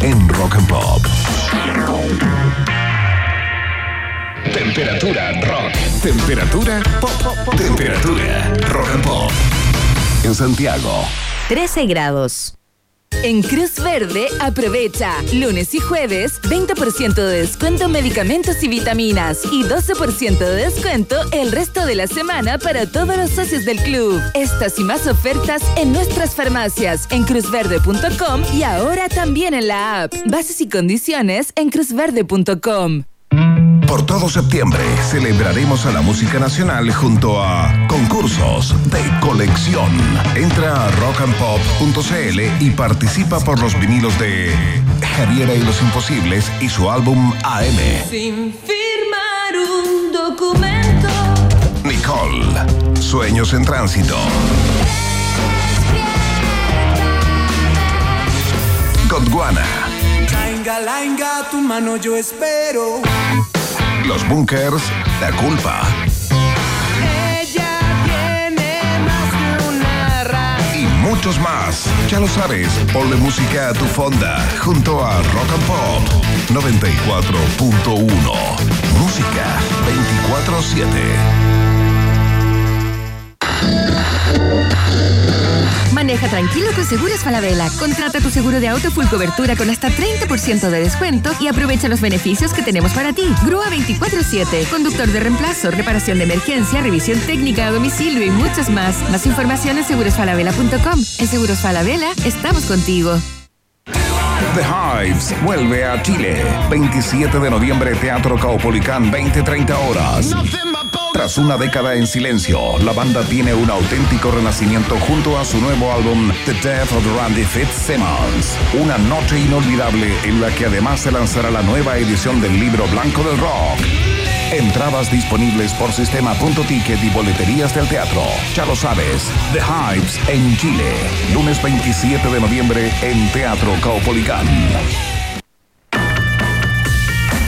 en Rock and Pop. Temperatura rock. Temperatura pop. Temperatura rock and pop. En Santiago. 13 grados. En Cruz Verde, aprovecha lunes y jueves 20% de descuento en medicamentos y vitaminas y 12% de descuento el resto de la semana para todos los socios del club. Estas y más ofertas en nuestras farmacias en cruzverde.com y ahora también en la app. Bases y condiciones en cruzverde.com. Por todo septiembre celebraremos a la música nacional junto a concursos de colección. Entra a rockandpop.cl y participa por los vinilos de Javiera y los Imposibles y su álbum AM. Sin firmar un documento. Nicole, Sueños en Tránsito. Gondwana, Lainga, lainga, tu mano yo espero. Los Bunkers, La Culpa Ella tiene más una raza. y muchos más. Ya lo sabes, ponle música a tu fonda junto a Rock and Pop 94.1. Música 24-7. Maneja tranquilo con Seguros Falabella. Contrata tu seguro de auto full cobertura con hasta 30% de descuento y aprovecha los beneficios que tenemos para ti. Grúa 24-7, conductor de reemplazo, reparación de emergencia, revisión técnica a domicilio y muchos más. Más información en segurosfalabella.com. En Seguros Falabella estamos contigo. The Hives vuelve a Chile. 27 de noviembre, Teatro Caupolicán, 20-30 horas. Tras una década en silencio, la banda tiene un auténtico renacimiento junto a su nuevo álbum The Death of Randy Fitzsimmons. Una noche inolvidable en la que además se lanzará la nueva edición del libro blanco del rock. Entradas disponibles por sistema.ticket y boleterías del teatro. Ya lo sabes, The Hives en Chile. Lunes 27 de noviembre en Teatro Caupolicán.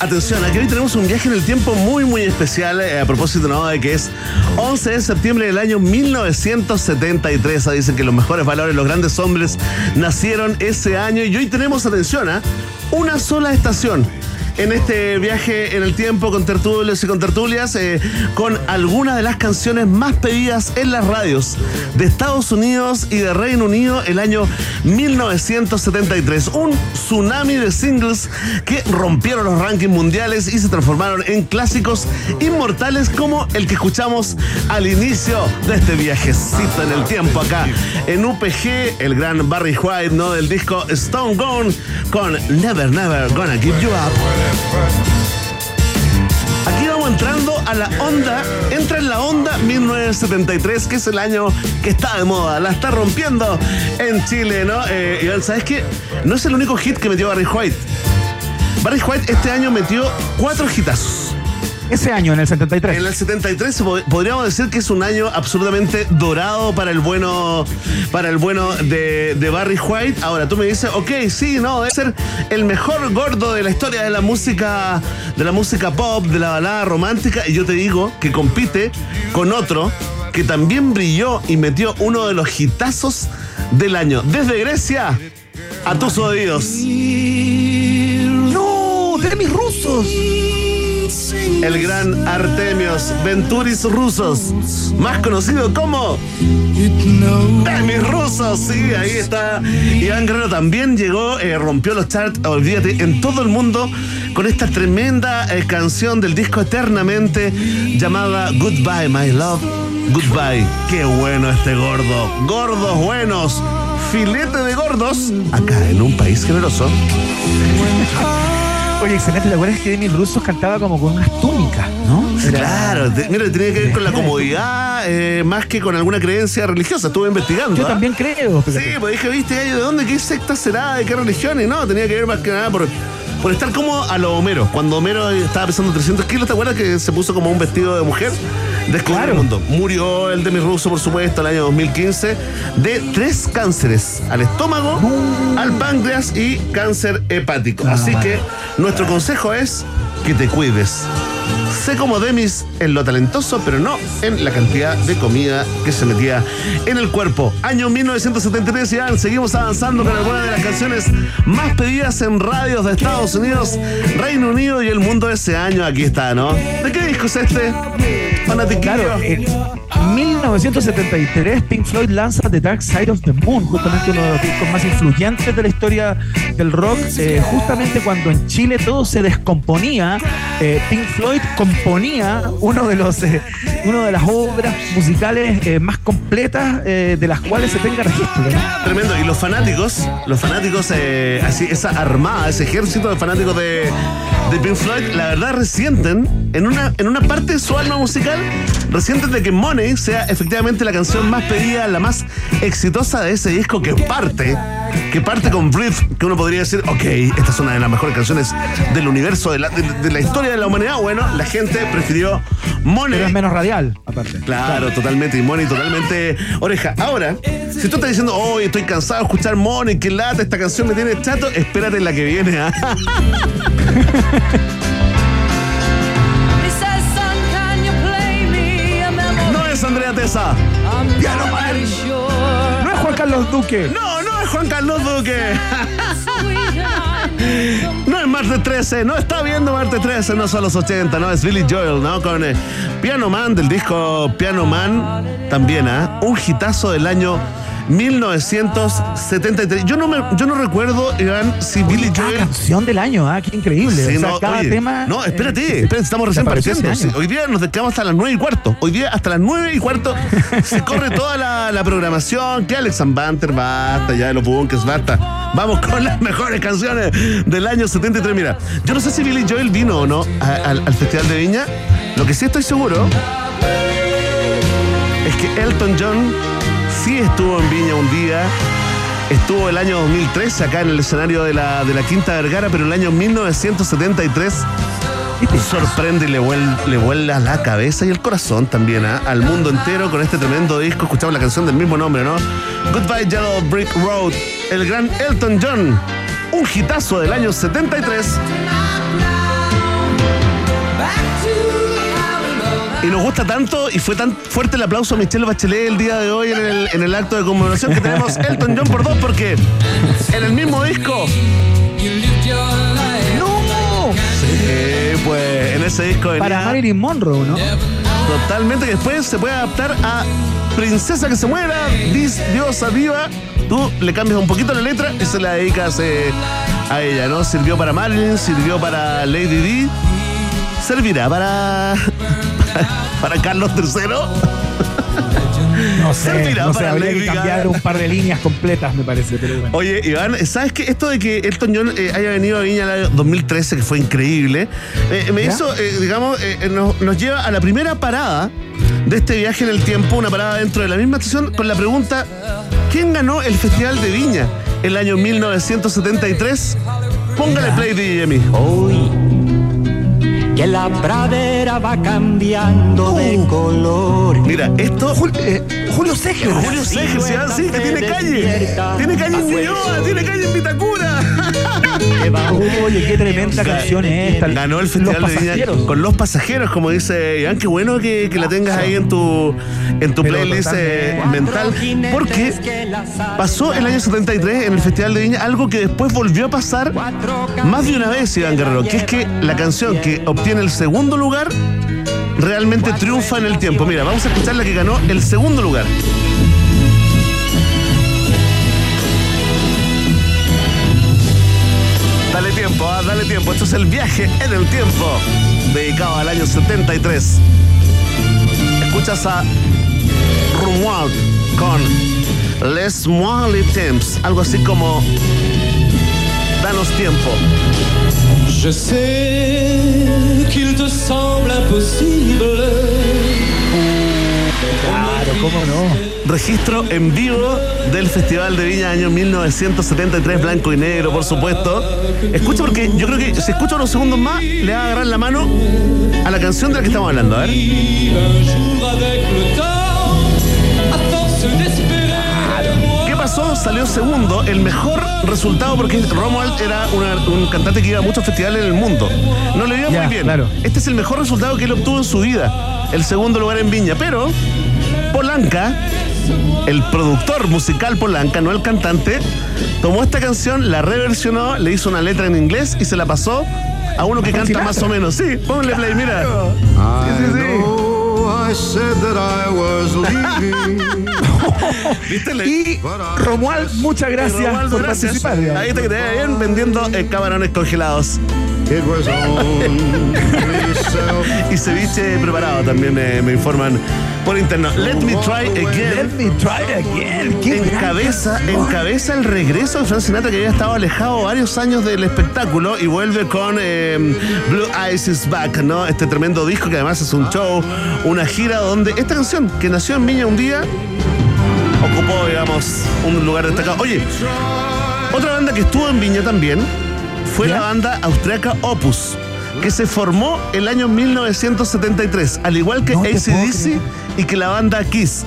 Atención, aquí hoy tenemos un viaje en el tiempo muy, muy especial eh, a propósito ¿no? de que es 11 de septiembre del año 1973. Ah, Dicen que los mejores valores, los grandes hombres nacieron ese año y hoy tenemos, atención, ¿ah? una sola estación. En este viaje en el tiempo con tertulios y con tertulias, eh, con algunas de las canciones más pedidas en las radios de Estados Unidos y de Reino Unido el año 1973. Un tsunami de singles que rompieron los rankings mundiales y se transformaron en clásicos inmortales como el que escuchamos al inicio de este viajecito en el tiempo acá en UPG, el gran Barry White, ¿no? Del disco Stone Gone con Never Never Gonna Give You Up. Aquí vamos entrando a la onda, entra en la onda 1973, que es el año que está de moda, la está rompiendo en Chile, ¿no? Eh, Iván, ¿sabes qué? No es el único hit que metió Barry White. Barry White este año metió cuatro hitazos. Ese año, en el 73. En el 73 po- podríamos decir que es un año absolutamente dorado para el bueno, para el bueno de, de Barry White. Ahora tú me dices, ok, sí, no, debe ser el mejor gordo de la historia de la música, de la música pop, de la balada romántica. Y yo te digo que compite con otro que también brilló y metió uno de los hitazos del año. Desde Grecia a tus oídos. ¡No! ¡De mis rusos! El gran Artemios Venturis Rusos, más conocido como Demis Rusos. Sí, ahí está. Iván Guerrero también llegó, eh, rompió los charts, olvídate, en todo el mundo con esta tremenda eh, canción del disco Eternamente llamada Goodbye, My Love. Goodbye. Qué bueno este gordo. Gordos buenos. Filete de gordos. Acá en un país generoso. Oye, excelente. ¿Te acuerdas que Demi Russo cantaba como con unas túnicas, no? Era- Claro, te- mira, tiene que ver con la comodidad eh, más que con alguna creencia religiosa. Estuve investigando. Yo ¿ah? también creo. Sí, pues dije, viste, ¿de dónde? ¿Qué secta será? ¿De qué religión? Y no, tenía que ver más que nada por, por estar como a lo Homero. Cuando Homero estaba pesando 300 kilos, ¿te acuerdas que se puso como un vestido de mujer? Descubrió Claro. el mundo. Murió el Demi Russo, por supuesto, el año 2015, de tres cánceres: al estómago, al páncreas y cáncer hepático. Así que nuestro consejo es que te cuides. Sé como Demis en lo talentoso, pero no en la cantidad de comida que se metía en el cuerpo. Año 1973, ya seguimos avanzando con algunas de las canciones más pedidas en radios de Estados Unidos, Reino Unido y el mundo ese año. Aquí está, ¿no? ¿De qué disco es este? Claro, en 1973 Pink Floyd lanza The Dark Side of the Moon, justamente uno de los discos más influyentes de la historia del rock. Eh, justamente cuando en Chile todo se descomponía, eh, Pink Floyd componía uno de los eh, uno de las obras musicales eh, más completas eh, de las cuales se tenga registro. Tremendo. Y los fanáticos, los fanáticos, eh, así, esa armada, ese ejército de fanáticos de, de Pink Floyd, la verdad resienten en una, en una parte de su alma musical, resienten de que Money sea efectivamente la canción más pedida, la más exitosa de ese disco que parte, que parte con Breathe, que uno podría decir, ok, esta es una de las mejores canciones del universo, de la, de- de la historia de la humanidad. Bueno, la gente prefirió Money. Pero es menos radial, aparte. Claro, totalmente, y Money totalmente oreja. Ahora, si tú estás diciendo, hoy estoy cansado de escuchar Money, que lata, esta canción me tiene chato, espérate la que viene. ¿ah? Piano Man. No es Juan Carlos Duque. No, no es Juan Carlos Duque. No es Marte 13, no está viendo Marte 13, no son los 80, no, es Billy Joel, ¿no? Con eh, Piano Man del disco Piano Man, también, ¿ah? Un hitazo del año 1973. Yo no, me, yo no recuerdo, Iván, si Billy Joel. canción del año, ¿ah? Qué increíble. Sí, o sea, no, cada oye, tema. No, espérate, eh, espérate, estamos recién partiendo. Sí, hoy día nos quedamos hasta las 9 y cuarto. Hoy día hasta las 9 y cuarto se corre toda la, la programación. Que Alex Banter, basta, ya de los bunkers, basta. Vamos con las mejores canciones del año 73. Mira, yo no sé si Billy Joel vino o no a- al Festival de Viña. Lo que sí estoy seguro es que Elton John sí estuvo en Viña un día. Estuvo el año 2013 acá en el escenario de la, de la Quinta Vergara, pero el año 1973 sorprende y le vuela, le vuela la cabeza y el corazón también ¿ah? al mundo entero con este tremendo disco. Escuchamos la canción del mismo nombre, ¿no? Goodbye Yellow Brick Road, el gran Elton John, un hitazo del año 73. Y nos gusta tanto y fue tan fuerte el aplauso a Michelle Bachelet el día de hoy en el, en el acto de conmemoración que tenemos Elton John por dos porque en el mismo disco. ¡No! Sí, pues en ese disco venía Para Marilyn Monroe, ¿no? totalmente que después se puede adaptar a Princesa que se muera, dis- diosa viva. Tú le cambias un poquito la letra y se la dedicas eh, a ella, ¿no? Sirvió para Marilyn, sirvió para Lady D, servirá para para Carlos III. No sé, no sé, para habría que cambiar un par de líneas completas, me parece. Pero bueno. Oye, Iván, ¿sabes qué? Esto de que Elton John eh, haya venido a Viña el año 2013, que fue increíble, eh, me ¿Ya? hizo, eh, digamos, nos, nos lleva a la primera parada de este viaje en el tiempo, una parada dentro de la misma estación, con la pregunta: ¿quién ganó el Festival de Viña el año 1973? Póngale play, DJ Emi. Que la pradera va cambiando de color. Mira, esto. Julio, eh, Julio Segel. Julio Seger, ¿sí? Sí, que tiene calle. Tiene calle en Ñuñoa, tiene calle en Vitacura. Oye, qué tremenda canción es esta. Ganó el Los Festival de Viña con los pasajeros, como dice Iván. Qué bueno que, que la tengas ahí en tu, en tu Pero playlist eh, mental. Porque pasó el año 73 en el Festival de Viña algo que después volvió a pasar más de una vez, Iván Guerrero. Que es que la canción que obtiene el segundo lugar, realmente triunfa en el tiempo. Mira, vamos a escuchar la que ganó el segundo lugar. Ah, dale tiempo. Esto es el viaje en el tiempo, dedicado al año 73. Escuchas a Romuald con Les Moi le Temps, algo así como Danos tiempo. Claro, ¿cómo no? Registro en vivo del Festival de Viña año 1973, blanco y negro, por supuesto. Escucha porque yo creo que si escucha unos segundos más, le va a agarrar la mano a la canción de la que estamos hablando. A ver. ¿Qué pasó? Salió segundo, el mejor resultado porque Romuald era una- un cantante que iba a muchos festivales en el mundo. No le iba Ya, muy bien. claro. Este es el mejor resultado que él obtuvo en su vida, el segundo lugar en Viña. Pero Polanca, el productor musical Polanca, no el cantante, tomó esta canción, la reversionó, le hizo una letra en inglés y se la pasó a uno que canta más o menos. Sí, ponle play, mira. Sí, sí, sí. I said that I was leaving. Y Romuald, muchas gracias Romualdo, por gracias. participar. Ahí está que te vaya bien vendiendo eh, camarones congelados. Y ceviche preparado también eh, me informan por interno. Let me try Let again. me try again. Qué Encabeza, encabeza el regreso de Frank Sinatra que había estado alejado varios años del espectáculo y vuelve con eh, Blue Eyes is Back, ¿no? Este tremendo disco que además es un show, una gira donde esta canción que nació en Viña un día ocupó, digamos, un lugar destacado. Oye, otra banda que estuvo en Viña también fue ¿Ya? la banda austriaca Opus, que se formó el año 1973, al igual que No ACDC y que la banda Kiss.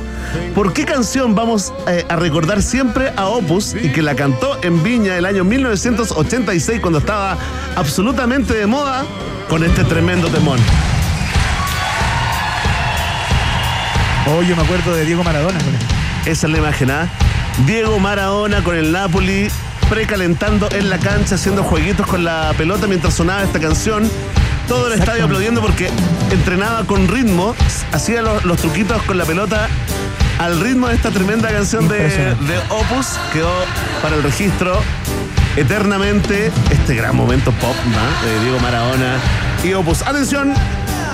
¿Por qué canción vamos eh, a recordar siempre a Opus y que la cantó en Viña el año 1986 cuando estaba absolutamente de moda con este tremendo temón? Oh, yo me acuerdo de Diego Maradona con. Esa es la imagen, ¿ah? Diego Maradona con el Napoli precalentando en la cancha, haciendo jueguitos con la pelota mientras sonaba esta canción. Todo el estadio aplaudiendo porque entrenaba con ritmo, hacía los, los truquitos con la pelota al ritmo de esta tremenda canción de Opus. Quedó para el registro eternamente este gran momento pop ¿no? de Diego Maradona y Opus. Atención,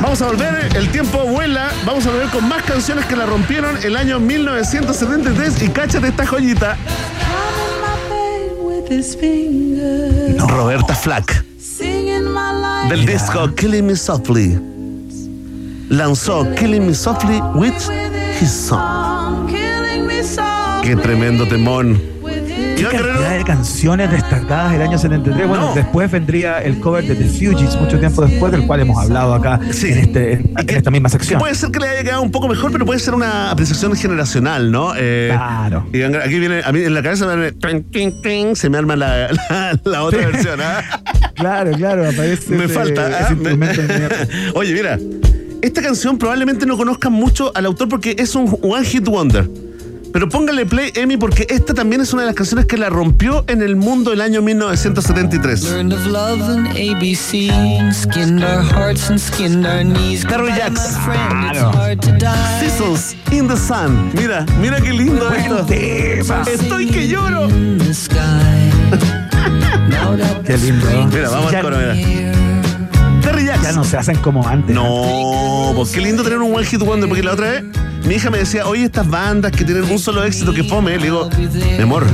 vamos a volver, el tiempo vuela, vamos a volver con más canciones que la rompieron el año 1973 y cáchate esta joyita. Roberta Flack. Del disco Killing Me Softly. Lanzó Killing Me Softly with His Song. Qué tremendo temón. ¿Qué Iván cantidad de canciones destacadas del año 73? Bueno, No. después vendría el cover de The Fugees, mucho tiempo después, del cual hemos hablado acá Sí. en, este, en, en esta misma sección. Puede ser que le haya quedado un poco mejor, pero puede ser una apreciación generacional, ¿no? Eh, Claro. y aquí viene, a mí en la cabeza me, tin, se me arma la, la- la otra Sí. versión, ¿ah? Claro, claro, aparece Me ese- falta. ese ¿ah? Me-. Oye, mira, esta canción probablemente no conozcan mucho al autor porque es un one hit wonder. Pero póngale play, Emi, porque esta también es una de las canciones que la rompió en el mundo el año 1973. Learned of love and ABC, skinned our hearts and skinned our knees. Carol Goodbye, Jacks. Claro. Seasons in the Sun. Mira, mira qué lindo esto. Estoy que lloro. Qué lindo. Mira, vamos ya, al coro, mira. Terry Jacks. ya no se hacen como antes. No, pues qué lindo tener un one hit wonder, porque la otra vez mi hija me decía, oye, estas bandas que tienen un solo éxito que fome, le digo, mi amor,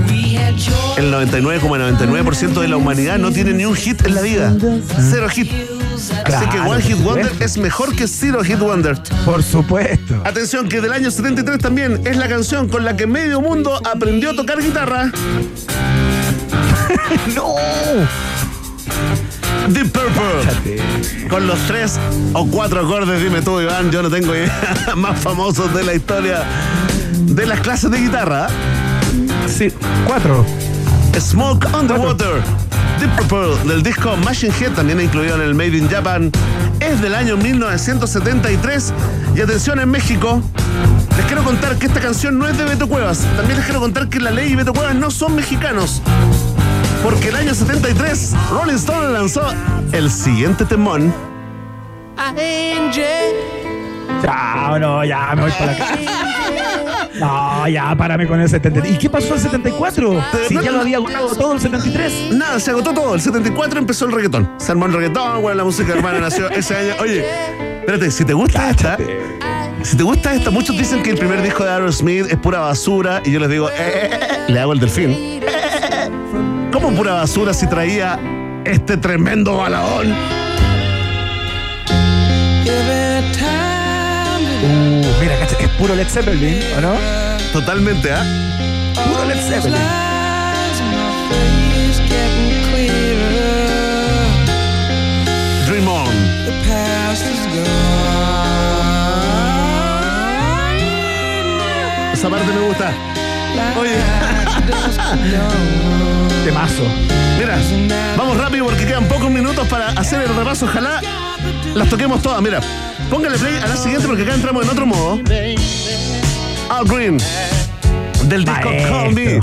el 99,99% de la humanidad no tiene ni un hit en la vida. Cero hit. Así que One Hit Wonder supuesto. es mejor que Zero Hit Wonder. Por supuesto. Atención, que del año 73 también es la canción con la que medio mundo aprendió a tocar guitarra. ¡No! The Purple. Con los tres o cuatro acordes, dime tú, Iván, yo no tengo idea, más famosos de la historia de las clases de guitarra. Sí, cuatro. Smoke on the Water. The Purple del disco Machine Head, también incluido en el Made in Japan, es del año 1973. Y atención en México, les quiero contar que esta canción no es de Beto Cuevas. También les quiero contar que la ley y Beto Cuevas no son mexicanos. Porque el año 73, Rolling Stone lanzó el siguiente temón. Chao, no, ya me voy para la casa. No, ya, párame con el 73. ¿Y qué pasó el 74? Si ya lo había agotado todo el 73. Nada, se agotó todo. El 74 empezó el reggaetón. Se armó el reggaetón, bueno, la música hermana nació ese año. Oye, espérate, si te gusta esta, si te gusta esta, muchos dicen que el primer disco de Aerosmith es pura basura y yo les digo, eh, eh, eh, eh, le hago el delfín. ¿Cómo pura basura si traía este tremendo baladón? Uh, mira, cacha, es puro Led Zeppelin, ¿o no? Totalmente, ¿ah? Puro Led Zeppelin. Dream On. Esa parte me gusta. Oye. Temazo. Mira, vamos rápido porque quedan pocos minutos para hacer el repaso. Ojalá las toquemos todas. Mira, póngale play a la siguiente porque acá entramos en otro modo. Al Green, del disco Call Me.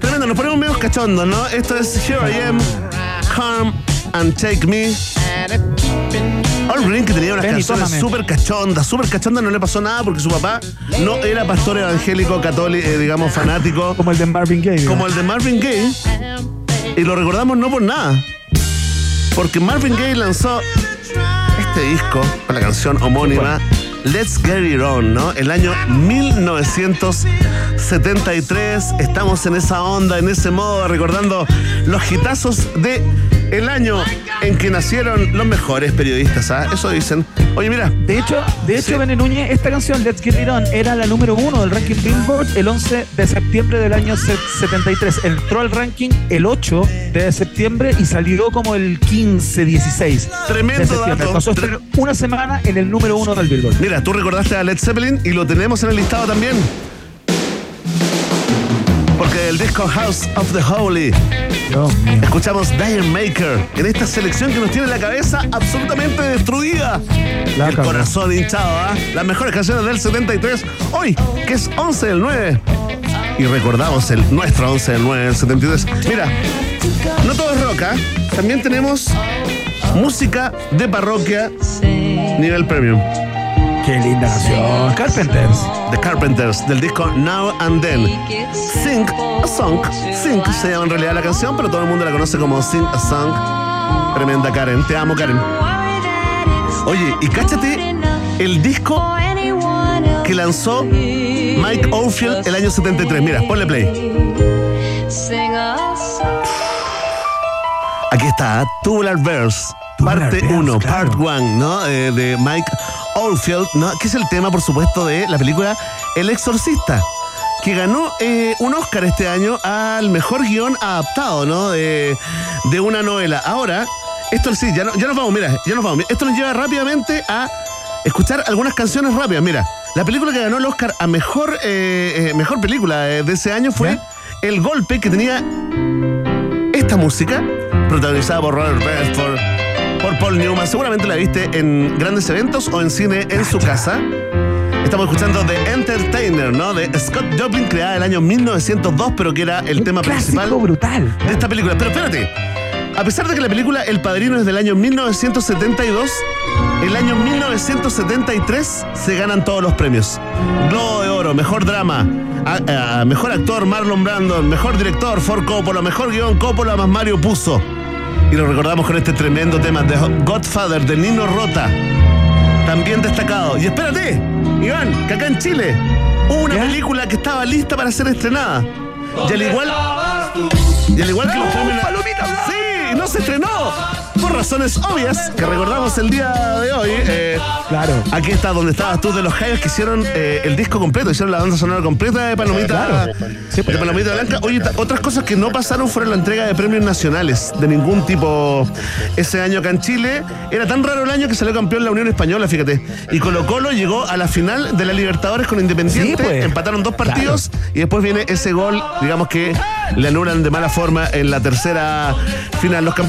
Tremendo, nos ponemos medio cachondos, ¿no? Esto es Here I Am, Come and Take Me. Al Green que tenía unas Ven canciones súper cachondas, súper cachondas, no le pasó nada porque su papá no era pastor evangélico, católico, eh, digamos, fanático. Como el de Marvin Gaye. ¿no? Como el de Marvin Gaye. Y lo recordamos no por nada. Porque Marvin Gaye lanzó este disco con la canción homónima Let's Get It On, ¿no? El año 1973. Estamos en esa onda, en ese modo, recordando los hitazos de el año en que nacieron los mejores periodistas, ¿ah? Eso dicen. Oye, mira. De hecho, de hecho, Sí. Núñez, esta canción, Let's Get It On, era la número uno del ranking Billboard el 11 de septiembre del año se- 73. Entró al ranking el 8 de septiembre y salió como el 15, 16. Tremendo dato. Pasó una semana en el número uno del Billboard. Mira, tú recordaste a Led Zeppelin y lo tenemos en el listado también. Porque el disco House of the Holy Dios mío. escuchamos Dire Maker en esta selección que nos tiene la cabeza absolutamente destruida. La el corazón hinchado, ¿ah? Las mejores canciones del 73. Hoy, que es 11 del 9. Y recordamos el nuestro 11 del 9 del 73. Mira, no todo es rock, ¿ah? También tenemos música de parroquia nivel premium. Qué linda canción. Carpenters. The Carpenters del disco Now and Then. Sing a Song. Sing se llama en realidad la canción, pero todo el mundo la conoce como Sing a Song. Tremenda Karen. Te amo, Karen. Oye, y cáchate el disco que lanzó Mike Oldfield el año 73. Mira, ponle play. Aquí está, Tubular Verse, parte Bells, 1, claro. part 1, ¿no? Eh, de Mike Oldfield, ¿no? Que es el tema, por supuesto, de la película El Exorcista, que ganó eh, un Oscar este año al mejor guion adaptado, ¿no? De, de una novela. Ahora, esto sí, ya, no- ya nos vamos, mira, ya nos vamos. Esto nos lleva rápidamente a escuchar algunas canciones rápidas. Mira, la película que ganó el Oscar a mejor, eh, eh, mejor película de ese año fue El Golpe, que tenía esta música, protagonizada por Robert Redford, por Paul Newman, seguramente la viste en grandes eventos o en cine en su casa. Estamos escuchando The Entertainer, ¿no? De Scott Joplin, creada el año 1902, pero que era el tema principal brutal. de esta película. Pero espérate, a pesar de que la película El Padrino es del año 1972, el año 1973 se ganan todos los premios. Globo de Oro, Mejor Drama, a- a- Mejor Actor Marlon Brandon, Mejor Director Ford Coppola, Mejor Guión Coppola más Mario Puzo. Y lo recordamos con este tremendo tema de Godfather de Nino Rota. También destacado. Y espérate, Iván, que acá en Chile hubo una película que estaba lista para ser estrenada. Y al igual. Y al igual que los premios. Sí, no se estrenó. Por razones obvias que recordamos el día de hoy. eh, Claro. Aquí está donde estabas tú de los Jaios que hicieron eh, el disco completo, hicieron la banda sonora completa de Palomita, Claro. Sí, de Palomita Blanca. Oye, otras cosas que no pasaron fueron la entrega de premios nacionales de ningún tipo ese año acá en Chile. Era tan raro el año que salió campeón la Unión Española, fíjate. Y Colo Colo llegó a la final de la Libertadores con Independiente, Sí, pues. empataron dos partidos y después viene ese gol, digamos que le anulan de mala forma en la tercera final. Los campeones